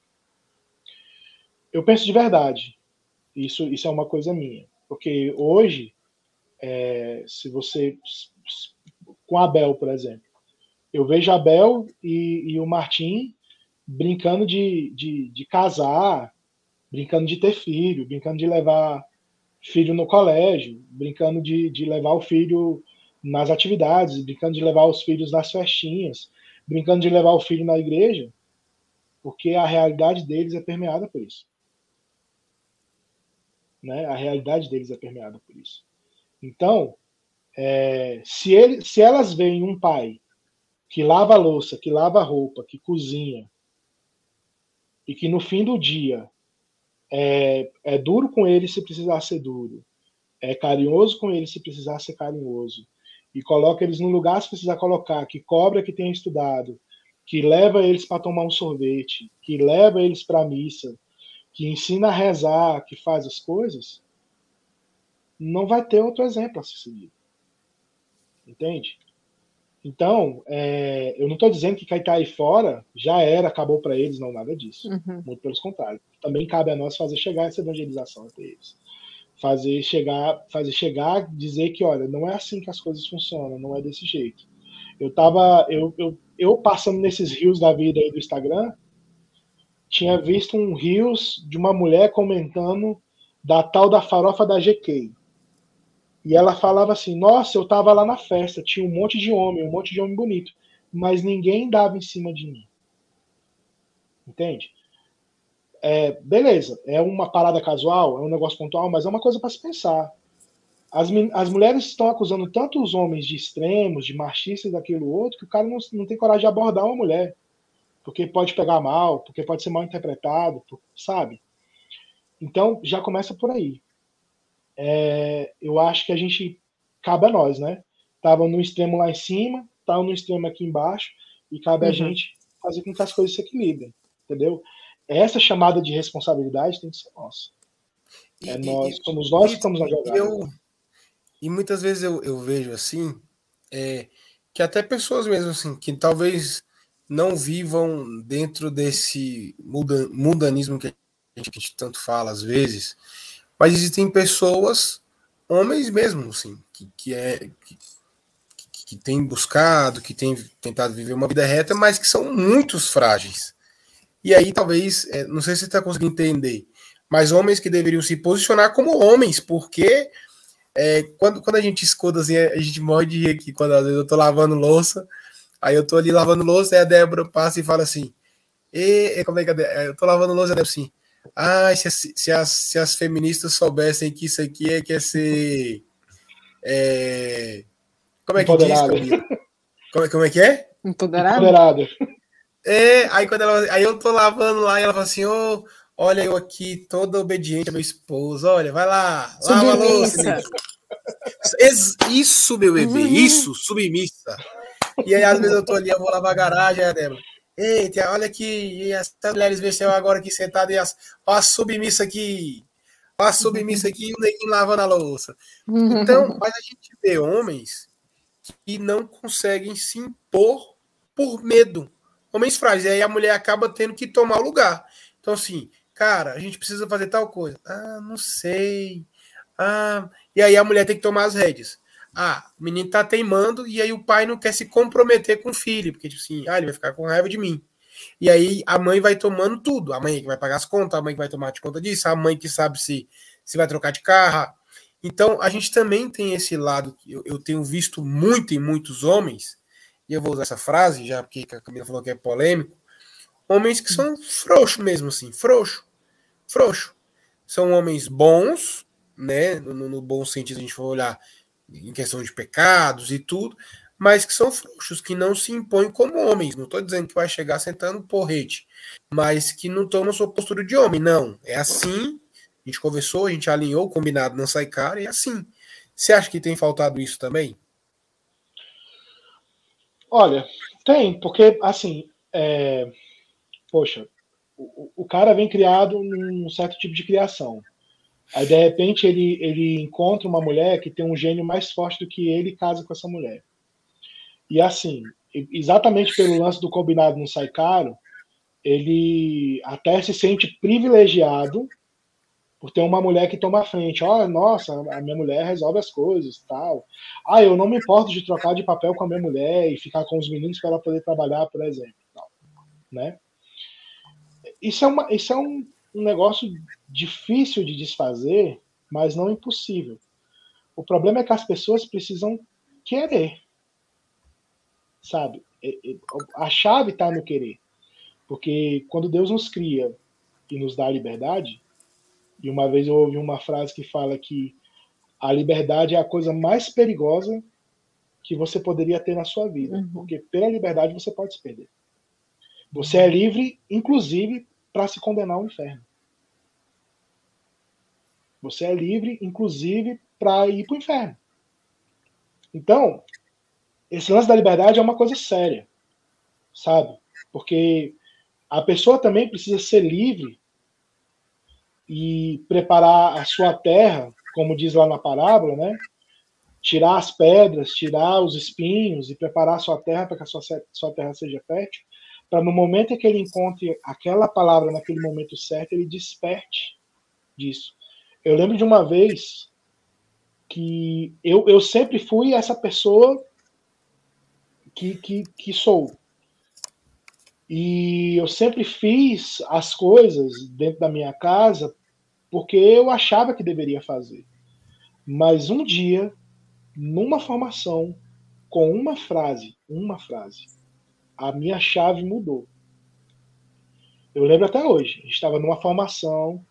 eu penso de verdade. Isso, isso é uma coisa minha. Porque hoje, é, se você. Com a Abel, por exemplo, eu vejo Abel e, e o Martim brincando de, de, de casar, brincando de ter filho, brincando de levar filho no colégio, brincando de, de levar o filho nas atividades, brincando de levar os filhos nas festinhas, brincando de levar o filho na igreja, porque a realidade deles é permeada por isso. Né? A realidade deles é permeada por isso. Então, é, se, ele, se elas veem um pai que lava a louça, que lava a roupa, que cozinha, e que no fim do dia é, é duro com ele se precisar ser duro, é carinhoso com ele se precisar ser carinhoso, e coloca eles no lugar se precisar colocar, que cobra que tenha estudado, que leva eles para tomar um sorvete, que leva eles para a missa, que ensina a rezar, que faz as coisas, não vai ter outro exemplo a se seguir. Entende? Então, é, eu não estou dizendo que Caetá aí fora já era, acabou para eles, não, nada disso. Uhum. Muito pelo contrário. Também cabe a nós fazer chegar essa evangelização até eles. Fazer chegar, fazer chegar, dizer que, olha, não é assim que as coisas funcionam, não é desse jeito. Eu tava, eu, eu, eu passando nesses rios da vida aí do Instagram, tinha visto um rios de uma mulher comentando da tal da farofa da GK. E ela falava assim: Nossa, eu tava lá na festa, tinha um monte de homem, um monte de homem bonito, mas ninguém dava em cima de mim. Entende? É, beleza, é uma parada casual, é um negócio pontual, mas é uma coisa para se pensar. As, as mulheres estão acusando tanto os homens de extremos, de machistas, daquilo outro, que o cara não, não tem coragem de abordar uma mulher. Porque pode pegar mal, porque pode ser mal interpretado, sabe? Então, já começa por aí é, eu acho que a gente cabe a nós, né? Tava no extremo lá em cima, tava no extremo aqui embaixo, e cabe uhum. a gente fazer com que as coisas se equilibrem, entendeu? Essa chamada de responsabilidade tem que ser nossa. É e, nós, somos nós que estamos na jogada. Eu, e muitas vezes eu, eu vejo assim, é, que até pessoas mesmo assim, que talvez não vivam dentro desse mundanismo que a gente, que a gente tanto fala às vezes, mas existem pessoas, homens mesmo, assim, que, que é que, que tem buscado, que tem tentado viver uma vida reta, mas que são muito frágeis. E aí, talvez, é, não sei se você está conseguindo entender, mas homens que deveriam se posicionar como homens, porque é, quando, quando a gente escuta assim, a gente morre de rir aqui, quando às vezes eu tô lavando louça, aí eu tô ali lavando louça, e a Débora passa e fala assim, e, como é que é? Eu tô lavando louça, a Débora assim, ah, se, se, as, se as feministas soubessem que isso aqui é quer ser. É, como é que diz? Como, é, como é que é? Empoderado. Empoderado. É, aí quando ela. Aí eu tô lavando lá e ela fala assim, ô. Oh, olha eu aqui, toda obediente a meu esposo. Olha, vai lá, lava a louça. Isso, meu bebê, uhum. isso, submissa. E aí, às vezes, eu tô ali, eu vou lavar a garagem, aí a Débora. Eita, olha aqui, essas mulheres venceu agora aqui sentada e as, ó a submissa aqui, ó a submissa aqui e o neguinho lavando a louça. Então, mas a gente vê homens que não conseguem se impor por medo. Homens frágeis, e aí a mulher acaba tendo que tomar o lugar. Então, assim, cara, a gente precisa fazer tal coisa. Ah, não sei. Ah, e aí a mulher tem que tomar as rédeas. Ah, o menino tá teimando e aí o pai não quer se comprometer com o filho, porque tipo assim, ah, ele vai ficar com raiva de mim. E aí a mãe vai tomando tudo. A mãe que vai pagar as contas, a mãe que vai tomar de conta disso, a mãe que sabe se, se vai trocar de carro. Então a gente também tem esse lado que eu, eu tenho visto muito em muitos homens, e eu vou usar essa frase, já porque a Camila falou que é polêmico, homens que são frouxos mesmo, assim, frouxo, frouxo. São homens bons, né? No, no bom sentido, a gente for olhar em questão de pecados e tudo, mas que são frouxos, que não se impõem como homens. Não estou dizendo que vai chegar sentando porrete, mas que não tomam sua postura de homem. Não, é assim. A gente conversou, a gente alinhou, combinado não sai caro, e é assim. Você acha que tem faltado isso também? Olha, tem, porque assim, é, poxa, o, o cara vem criado num certo tipo de criação. Aí, de repente, ele, ele encontra uma mulher que tem um gênio mais forte do que ele e casa com essa mulher. E assim, exatamente pelo lance do combinado não sai caro, ele até se sente privilegiado por ter uma mulher que toma a frente. Oh, nossa, a minha mulher resolve as coisas, tal. Ah, eu não me importo de trocar de papel com a minha mulher e ficar com os meninos para ela poder trabalhar, por exemplo, né? Isso é uma, isso é um, um negócio difícil de desfazer, mas não impossível. O problema é que as pessoas precisam querer, sabe? A chave está no querer, porque quando Deus nos cria e nos dá a liberdade, e uma vez eu ouvi uma frase que fala que a liberdade é a coisa mais perigosa que você poderia ter na sua vida, uhum. porque pela liberdade você pode se perder. Você é livre, inclusive, para se condenar ao inferno. Você é livre, inclusive, para ir para o inferno. Então, esse lance da liberdade é uma coisa séria, sabe? Porque a pessoa também precisa ser livre e preparar a sua terra, como diz lá na parábola, né? Tirar as pedras, tirar os espinhos e preparar a sua terra para que a sua, sua terra seja fértil, para no momento em que ele encontre aquela palavra naquele momento certo, ele desperte disso. Eu lembro de uma vez que eu, eu sempre fui essa pessoa que, que, que sou. E eu sempre fiz as coisas dentro da minha casa porque eu achava que deveria fazer. Mas um dia, numa formação, com uma frase, uma frase, a minha chave mudou. Eu lembro até hoje. Estava numa formação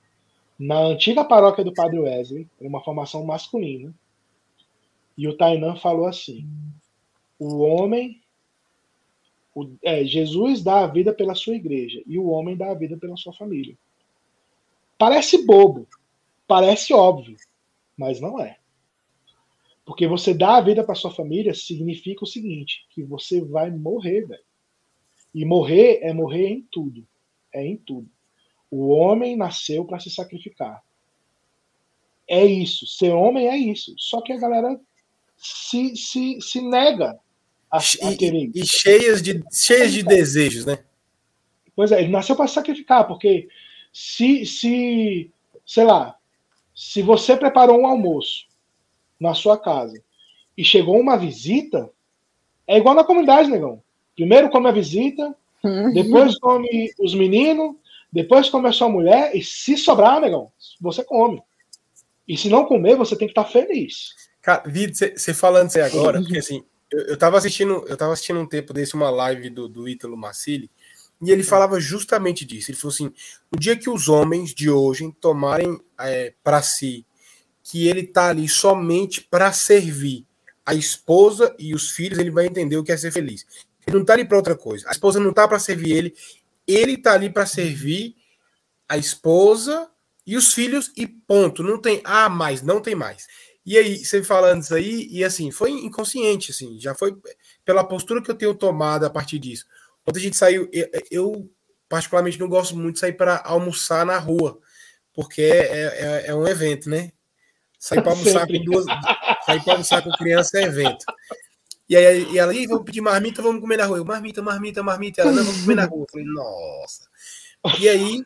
na antiga paróquia do Padre Wesley, uma formação masculina. E o Tainan falou assim: o homem, o, é, Jesus dá a vida pela sua igreja e o homem dá a vida pela sua família. Parece bobo, parece óbvio, mas não é. Porque você dá a vida para sua família significa o seguinte: que você vai morrer, velho. E morrer é morrer em tudo. É em tudo. O homem nasceu para se sacrificar. É isso. Ser homem é isso. Só que a galera se, se, se nega a, a querer. E, e cheias de, cheias de desejos, né? Pois é, ele nasceu para se sacrificar, porque se, se, sei lá, se você preparou um almoço na sua casa e chegou uma visita, é igual na comunidade, negão. Primeiro come a visita, uhum. depois come os meninos, depois come a sua mulher, e se sobrar, negão, você come. E se não comer, você tem que estar feliz. Cara, você falando isso agora, porque assim, eu, eu tava assistindo, eu tava assistindo um tempo desse, uma live do, do Ítalo Massili, e ele falava justamente disso. Ele falou assim: no dia que os homens de hoje tomarem é, para si que ele tá ali somente para servir a esposa e os filhos, ele vai entender o que é ser feliz. Ele não tá ali para outra coisa. A esposa não tá para servir ele, ele tá ali para servir a esposa e os filhos e ponto. Não tem ah, mais, não tem mais. E aí, você falando isso aí, e assim, foi inconsciente, assim, já foi pela postura que eu tenho tomado a partir disso. Ontem a gente saiu, eu, eu particularmente não gosto muito de sair para almoçar na rua, porque é, é, é um evento, né? Sair para almoçar com duas. Sair para almoçar com criança é evento. E aí e ela, vamos pedir marmita, vamos comer na rua. Eu, marmita, marmita, marmita. Ela, vamos comer na rua. Eu falei, nossa. E aí,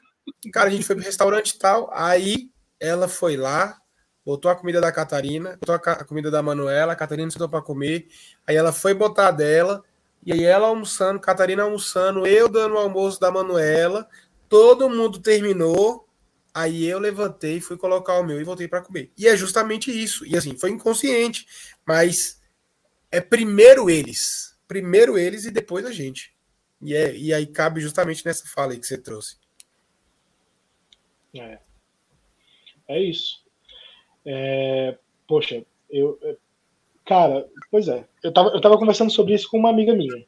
cara, a gente foi pro restaurante e tal. Aí ela foi lá, botou a comida da Catarina, botou a, comida da Manuela, a Catarina sentou para comer. Aí ela foi botar a dela, e aí ela almoçando, Catarina almoçando, eu dando o almoço da Manuela, todo mundo terminou. Aí eu levantei, fui colocar o meu e voltei para comer. E é justamente isso. E assim, foi inconsciente, mas é primeiro eles. Primeiro eles e depois a gente. E, é, e aí cabe justamente nessa fala aí que você trouxe. É, é isso. É, poxa, eu. É, cara, pois é. Eu tava, eu tava conversando sobre isso com uma amiga minha.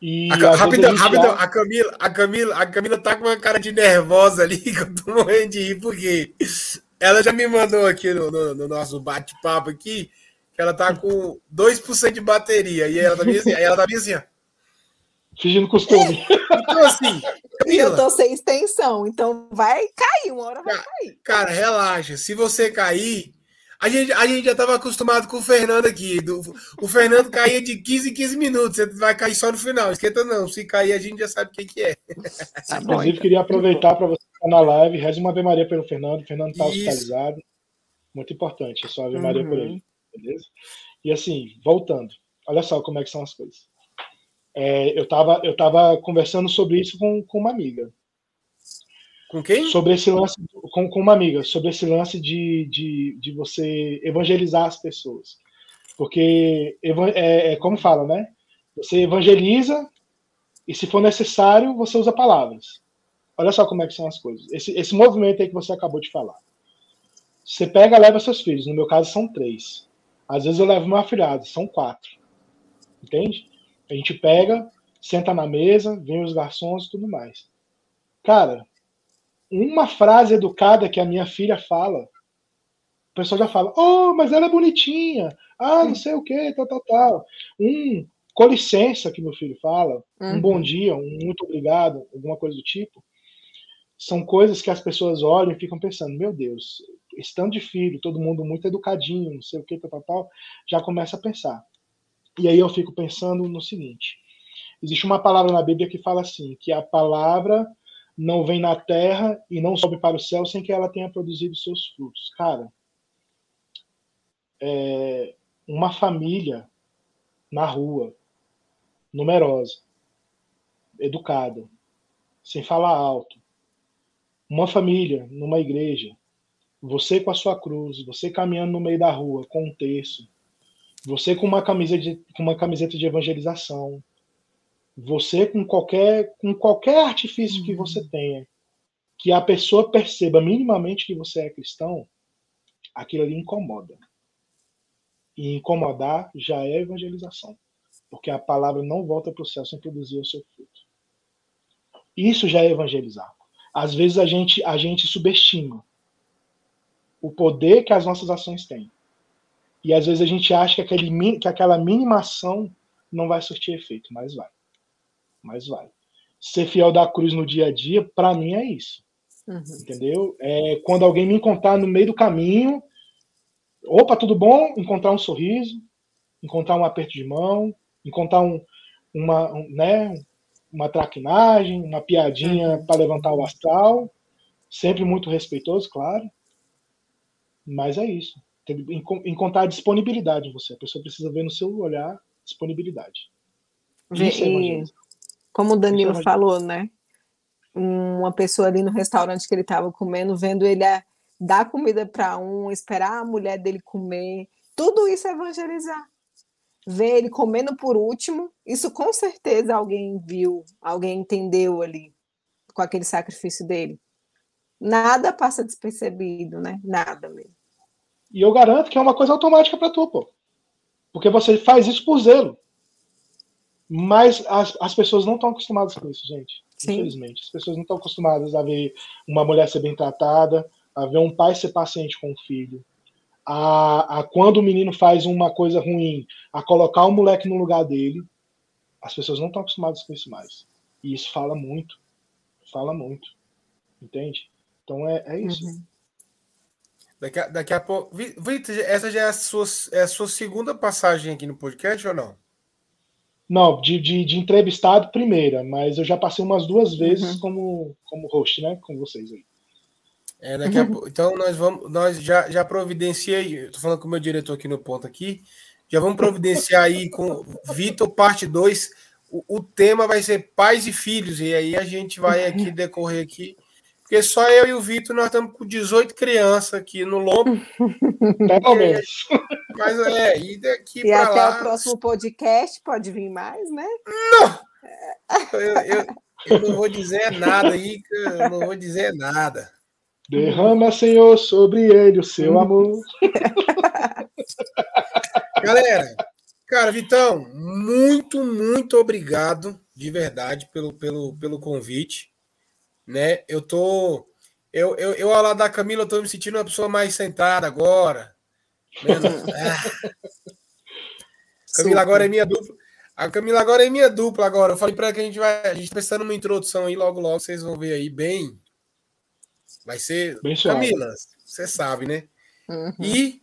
E a, rapidão, rapidão, já... a Camila, a Camila, a Camila tá com uma cara de nervosa ali, que eu tô morrendo de rir, porque ela já me mandou aqui no, no, no nosso bate-papo aqui ela tá com 2% de bateria. E ela tá bem assim, aí ela tá bem assim, ó. Fingindo costume. Então, assim, Eu Camila, tô sem extensão, então vai cair, uma hora vai cair. cara, relaxa. Se você cair. A gente, a gente já estava acostumado com o Fernando aqui. Do, o Fernando caía de 15 em 15 minutos. Você vai cair só no final. Esquenta não. Se cair, a gente já sabe o que, que é. Tá bom, Inclusive, então. queria aproveitar para você estar na live. Reza uma Ave Maria pelo Fernando. O Fernando está hospitalizado. Muito importante. É só Ave Maria por Uhum. ele. Beleza? E assim, voltando. Olha só como é que são as coisas. É, eu estava eu tava conversando sobre isso com, com uma amiga. Com quem? sobre esse lance com, com uma amiga sobre esse lance de, de, de você evangelizar as pessoas porque é, é como fala né você evangeliza e se for necessário você usa palavras olha só como é que são as coisas esse, esse movimento aí que você acabou de falar você pega leva seus filhos no meu caso são três às vezes eu levo meu afilhado são quatro entende a gente pega senta na mesa vem os garçons e tudo mais cara uma frase educada que a minha filha fala, o pessoal já fala, oh, mas ela é bonitinha, ah, não sei o que, tal, tal, tal. Um com licença que meu filho fala, um Uhum. bom dia, um muito obrigado, alguma coisa do tipo, são coisas que as pessoas olham e ficam pensando, meu Deus, esse tanto de filho, todo mundo muito educadinho, não sei o que, tal, tal, tal, já começa a pensar. E aí eu fico pensando no seguinte, existe uma palavra na Bíblia que fala assim, que a palavra não vem na terra e não sobe para o céu sem que ela tenha produzido seus frutos. Cara, é uma família na rua, numerosa, educada, sem falar alto, uma família numa igreja, você com a sua cruz, você caminhando no meio da rua com um terço, você com uma camiseta de, com uma camiseta de evangelização, você com qualquer com qualquer artifício que você tenha, que a pessoa perceba minimamente que você é cristão, aquilo ali incomoda. E incomodar já é evangelização, porque a palavra não volta para o céu sem produzir o seu fruto. Isso já é evangelizar. Às vezes a gente a gente subestima o poder que as nossas ações têm. E às vezes a gente acha que, aquele, que aquela mínima ação não vai surtir efeito, mas vai mas vai. Ser fiel da cruz no dia a dia, para mim é isso, Uhum. entendeu? É quando alguém me encontrar no meio do caminho, opa, tudo bom? Encontrar um sorriso, encontrar um aperto de mão, encontrar um, uma, um, né, uma traquinagem, uma piadinha para levantar o astral, sempre muito respeitoso, claro. Mas é isso. Encontrar disponibilidade em você. A pessoa precisa ver no seu olhar disponibilidade. Isso é e, como o Danilo é falou, né? Uma pessoa ali no restaurante que ele estava comendo, vendo ele a- dar comida para um, esperar a mulher dele comer, tudo isso é evangelizar. Ver ele comendo por último, isso com certeza alguém viu, alguém entendeu ali com aquele sacrifício dele. Nada passa despercebido, né? Nada mesmo. E eu garanto que é uma coisa automática para tu, pô. Porque você faz isso por zelo. Mas as, as pessoas não estão acostumadas com isso, gente. Sim. Infelizmente. As pessoas não estão acostumadas a ver uma mulher ser bem tratada, a ver um pai ser paciente com o filho, a, a quando o menino faz uma coisa ruim, a colocar o moleque no lugar dele. As pessoas não estão acostumadas com isso mais. E isso fala muito. Fala muito. Entende? Então é, é isso. Uhum. Daqui a, daqui a pouco. Vi- Vitor, essa já é a, sua, é a sua segunda passagem aqui no podcast ou não? Não, de, de, de entrevistado, primeira, mas eu já passei umas duas vezes Uhum. como, como host, né? Com vocês aí. É, daqui a pouco. Então nós vamos, nós já, já providenciei, estou falando com o meu diretor aqui no ponto aqui, já vamos providenciar aí com Vitor parte 2. O, o tema vai ser pais e filhos, e aí a gente vai aqui decorrer aqui. Porque só eu e o Vitor, nós estamos com 18 crianças aqui no lombo, Pelo menos. mas é, e daqui E até lá. o próximo podcast pode vir mais, né? Eu, eu, eu não vou dizer nada aí, que eu não vou dizer nada. Derrama, Senhor, sobre ele o seu amor. Galera, cara, Vitão, muito, muito obrigado de verdade pelo, pelo, pelo convite. Né? Eu tô. Eu, eu, eu, ao lado da Camila, eu tô me sentindo uma pessoa mais sentada agora. Ah. Camila agora é minha dupla. A Camila agora é minha dupla agora. Eu falei para ela que a gente vai. A gente tá precisando uma introdução aí, logo, logo vocês vão ver aí bem. Vai ser. Bem. Camila, você sabe, né? Uhum. E,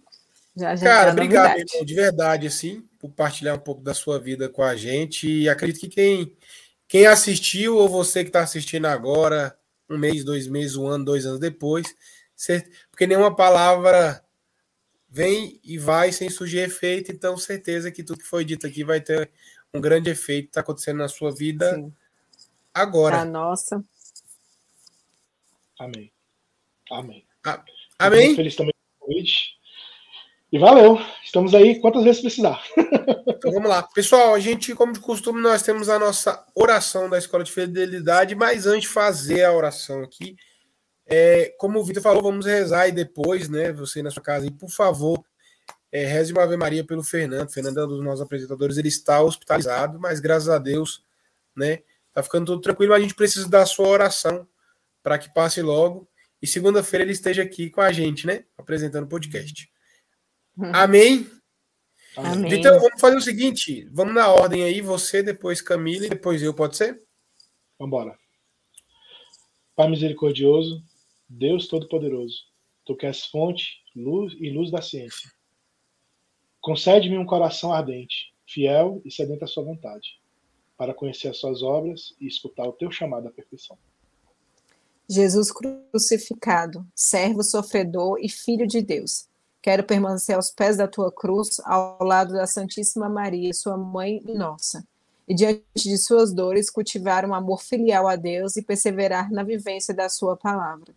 Já, já cara, obrigado, irmão, de verdade, assim, por partilhar um pouco da sua vida com a gente. E acredito que quem, quem assistiu, ou você que está assistindo agora, um mês, dois meses, um ano, dois anos depois, porque nenhuma palavra vem e vai sem surgir efeito, então certeza que tudo que foi dito aqui vai ter um grande efeito está acontecendo na sua vida Sim. agora. A nossa. Amém. Amém. Muito Amém? feliz também com o convite. E valeu. Estamos aí quantas vezes precisar. Então vamos lá. Pessoal, a gente, como de costume, nós temos a nossa oração da Escola de Fidelidade, mas antes de fazer a oração aqui, é, como o Vitor falou, vamos rezar e depois, né, você na sua casa, e por favor, é, reze uma Ave Maria pelo Fernando. Fernando é um dos nossos apresentadores, ele está hospitalizado, mas graças a Deus, né, tá ficando tudo tranquilo, mas a gente precisa da sua oração para que passe logo e segunda-feira ele esteja aqui com a gente, né, apresentando o podcast. Amém? Amém. Então, vamos fazer o seguinte: vamos na ordem aí, você, depois Camila e depois eu, pode ser? Vambora. Pai misericordioso, Deus Todo-Poderoso, tu que és fonte, luz e luz da ciência. Concede-me um coração ardente, fiel e sedento à sua vontade, para conhecer as suas obras e escutar o teu chamado à perfeição. Jesus crucificado, servo sofredor e filho de Deus. Quero permanecer aos pés da tua cruz, ao lado da Santíssima Maria, sua mãe e nossa. E diante de suas dores, cultivar um amor filial a Deus e perseverar na vivência da sua palavra.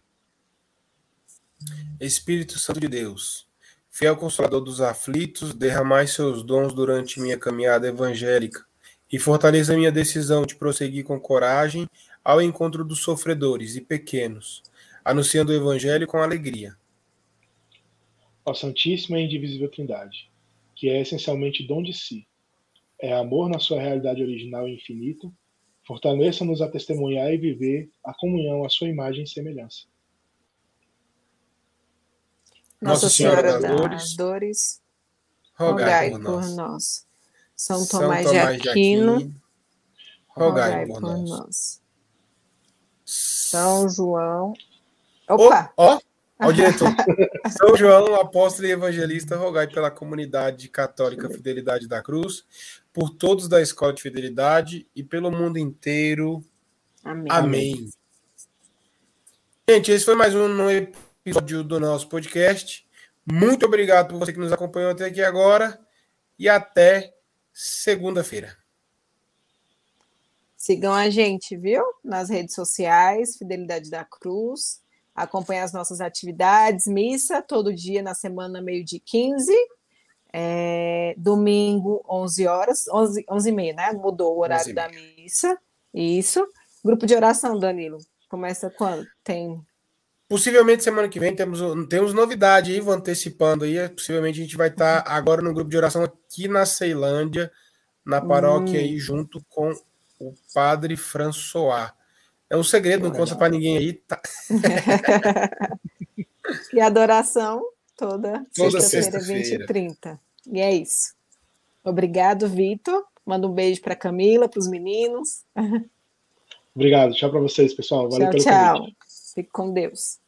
Espírito Santo de Deus, fiel consolador dos aflitos, derramai seus dons durante minha caminhada evangélica e fortaleça minha decisão de prosseguir com coragem ao encontro dos sofredores e pequenos, anunciando o evangelho com alegria. Ó Santíssima e Indivisível Trindade, que é essencialmente dom de si, é amor na sua realidade original e infinita, fortaleça-nos a testemunhar e viver a comunhão à sua imagem e semelhança. Nossa Senhora das Dores, Dores, rogai rogai por por nós. nós. São São Tomás de Aquino, rogai por nós. nós. São João. Opa! ó, ó o diretor. São João, apóstolo e evangelista, rogai pela comunidade católica Fidelidade da Cruz, por todos da Escola de Fidelidade e pelo mundo inteiro. Amém. Amém. Gente, esse foi mais um episódio do nosso podcast. Muito obrigado por você que nos acompanhou até aqui agora e até segunda-feira. Sigam a gente, viu? Nas redes sociais, Fidelidade da Cruz. Acompanhe as nossas atividades, missa todo dia na semana, meio de 15. É, domingo, 11 horas, 11, 11 e meia, né? Mudou o horário 11 da missa. Isso. Grupo de oração, Danilo. Começa quando? Tem. Possivelmente semana que vem temos, temos novidade aí, vou antecipando aí. Possivelmente a gente vai estar agora no grupo de oração aqui na Ceilândia, na paróquia Hum. aí, junto com o padre François. É um segredo, não Que conta para ninguém aí. Tá? E adoração toda, Toda sexta-feira, sexta-feira. 20 e 30. E é isso. Obrigado, Vitor. Manda um beijo para Camila, para os meninos. Obrigado. Tchau para vocês, pessoal. Valeu tchau, pelo tchau. convite. Fique com Deus.